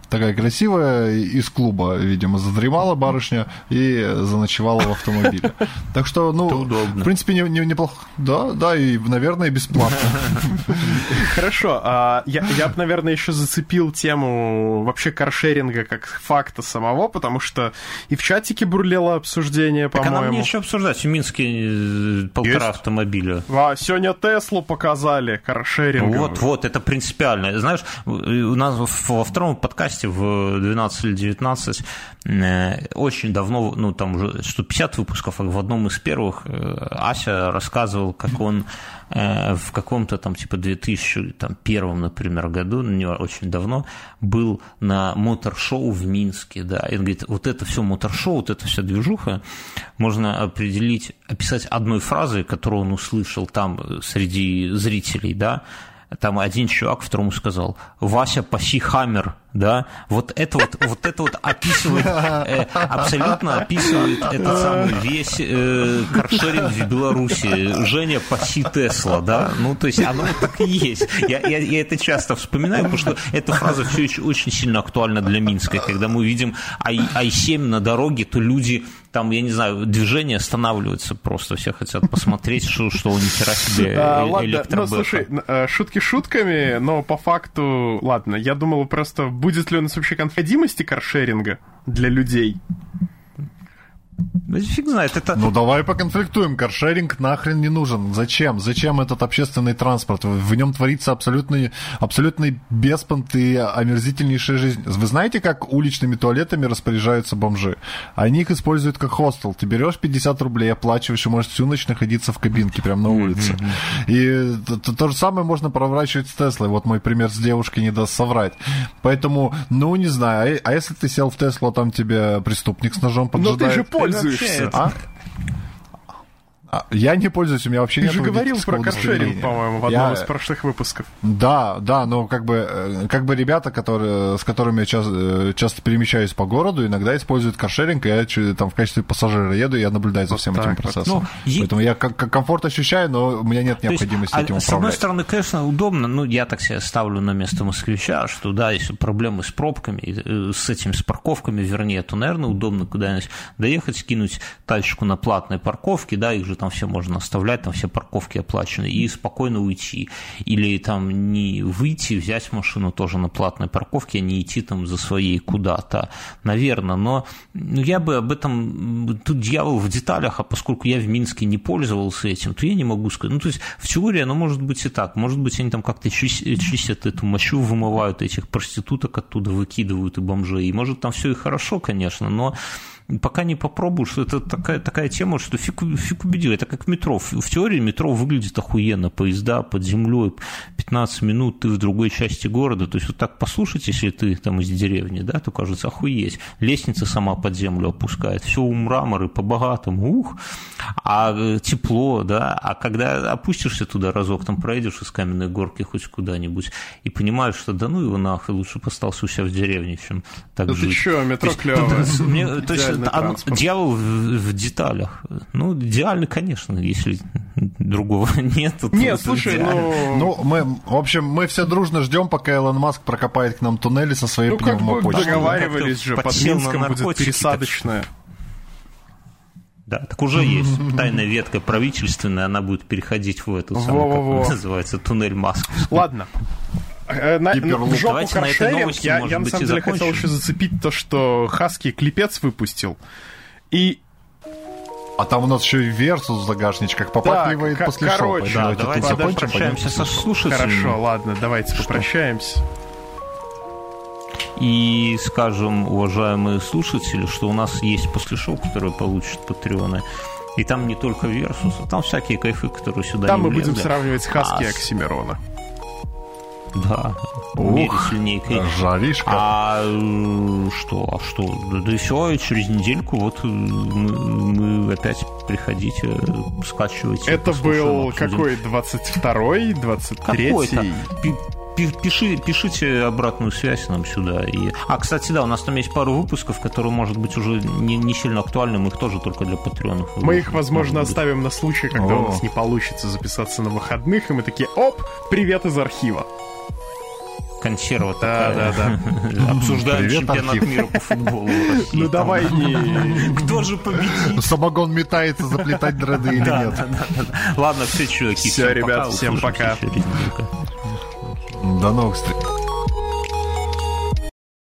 Такая красивая, из клуба, видимо, задремала барышня и заночевала в автомобиле. *laughs* Так что, ну, в принципе, не- не- неплохо. Да, да, и, наверное, бесплатно. *laughs*
Хорошо, а я, я бы, наверное, еще зацепил тему вообще каршеринга как факта самого, потому что и в чатике бурлело обсуждение,
Так а нам
по-моему.
нечего обсуждать. В Минске э, полтора
Есть?
автомобиля.
А, сегодня Теслу показали, каршеринг.
Вот, вот, это принципиально. Знаешь, у нас во втором подкасте в 12 или 19 э, очень давно, ну там уже что 50 выпусков, а в одном из первых э, Ася рассказывал, как он э, в каком-то там типа 2001, например, году, не очень давно, был на мотор-шоу в Минске, да, и он говорит, вот это все мотор-шоу, вот это вся движуха можно определить, описать одной фразой, которую он услышал там среди зрителей, да, там один чувак второму сказал, Вася, паси хаммер, да, вот это вот, вот это вот описывает, э, абсолютно описывает этот самый весь э, каршеринг в Беларуси. Женя, паси Тесла, да, ну, то есть оно вот так и есть. Я, я, я это часто вспоминаю, потому что эта фраза все еще очень сильно актуальна для Минска. Когда мы видим I, i7 на дороге, то люди там, я не знаю, движение останавливается просто, все хотят посмотреть, что, что у них себе
а, Ладно, ну слушай, э, шутки шутками, но по факту, ладно, я думал просто, будет ли у нас вообще необходимости каршеринга для людей?
Ну, фиг знает, это...
Ну, давай поконфликтуем. Каршеринг нахрен не нужен. Зачем? Зачем этот общественный транспорт? В нем творится абсолютный, абсолютный беспонт и омерзительнейшая жизнь. Вы знаете, как уличными туалетами распоряжаются бомжи? Они их используют как хостел. Ты берешь 50 рублей, оплачиваешь, и можешь всю ночь находиться в кабинке прямо на улице. И то, то же самое можно проворачивать с Теслой. Вот мой пример с девушкой не даст соврать. Поэтому, ну, не знаю. А, а если ты сел в Теслу, а там тебе преступник с ножом поджидает?
Но ты же пользуешься. А?
А, я не пользуюсь, у меня вообще
нет Ты же говорил про каршеринг, по-моему, в одном я... из прошлых выпусков.
Да, да, но как бы, э, как бы ребята, которые, с которыми я часто, э, часто перемещаюсь по городу, иногда используют каршеринг, и я там в качестве пассажира еду, и я наблюдаю за всем вот этим процессом. Вот. Ну, Поэтому я как, как комфорт ощущаю, но у меня нет необходимости есть, этим а, управлять.
С одной стороны, конечно, удобно, ну, я так себя ставлю на место москвича, что да, если проблемы с пробками, э, с этими, с парковками, вернее, то, наверное, удобно куда-нибудь доехать, скинуть тачку на платной парковке, да, их же там все можно оставлять, там все парковки оплачены, и спокойно уйти. Или там не выйти, взять машину тоже на платной парковке, а не идти там за своей куда-то. Наверное, но ну, я бы об этом... Тут дьявол в деталях, а поскольку я в Минске не пользовался этим, то я не могу сказать. Ну, то есть, в теории оно может быть и так. Может быть, они там как-то чистят эту мочу, вымывают этих проституток оттуда, выкидывают и бомжей. И может там все и хорошо, конечно, но пока не попробуешь, это такая, такая тема, что фиг, фиг убедил. Это как метро. В, теории метро выглядит охуенно. Поезда под землей, 15 минут ты в другой части города. То есть вот так послушать, если ты там из деревни, да, то кажется охуеть. Лестница сама под землю опускает. Все у мраморы по-богатому. Ух. А э, тепло, да. А когда опустишься туда разок, там проедешь из каменной горки хоть куда-нибудь и понимаешь, что да ну его нахуй, лучше постался у себя в деревне, чем так
да
жить.
ты что, метро клевое.
То есть *laughs* а, дьявол в, в деталях. Ну, идеально, конечно, если другого *laughs* нет.
Нет, слушай, ну...
Ну, мы, в общем, мы все дружно ждем, пока Илон Маск прокопает к нам туннели со своей ну, пневмопочтой.
договаривались же, под Минском будет пересадочная.
Да, так уже есть тайная ветка правительственная, она будет переходить в эту самую, как называется, туннель Маск.
Ладно, Э, на, в жопу Давайте на этой новости, я, я на самом деле закончим. хотел еще зацепить то, что Хаски клипец выпустил. И
а там у нас еще и версус в загашничках попахивает после
короче,
шопа.
Да, давайте закончим, попрощаемся со слушателями.
Хорошо, ладно, давайте что? попрощаемся.
И скажем, уважаемые слушатели, что у нас есть после шоу, которые получат патреоны. И там не только Версус, а там всякие кайфы, которые сюда
Там
не
мы будем сравнивать Хаски а, и Оксимирона.
Да, Ух, сильнее
Жаришка.
А э, что, а что? Да, да и все, через недельку вот э, мы, мы опять приходите, скачивайте.
Это был какой, 22-й, 23-й?
Пиши, пишите обратную связь нам сюда. И... А, кстати, да, у нас там есть пару выпусков, которые, может быть, уже не, не сильно актуальны, мы их тоже только для патреонов.
Мы их, возможно, оставим на случай, когда О. у нас не получится записаться на выходных, и мы такие, оп, привет из архива
консерва такая. Да, да, да. *laughs* Обсуждаем Привет, чемпионат архив. мира по футболу. *laughs*
Ну давай не...
Кто же победит?
Самогон метается заплетать дреды или нет?
Ладно, все, чуваки.
Все, ребят, всем пока.
До новых встреч.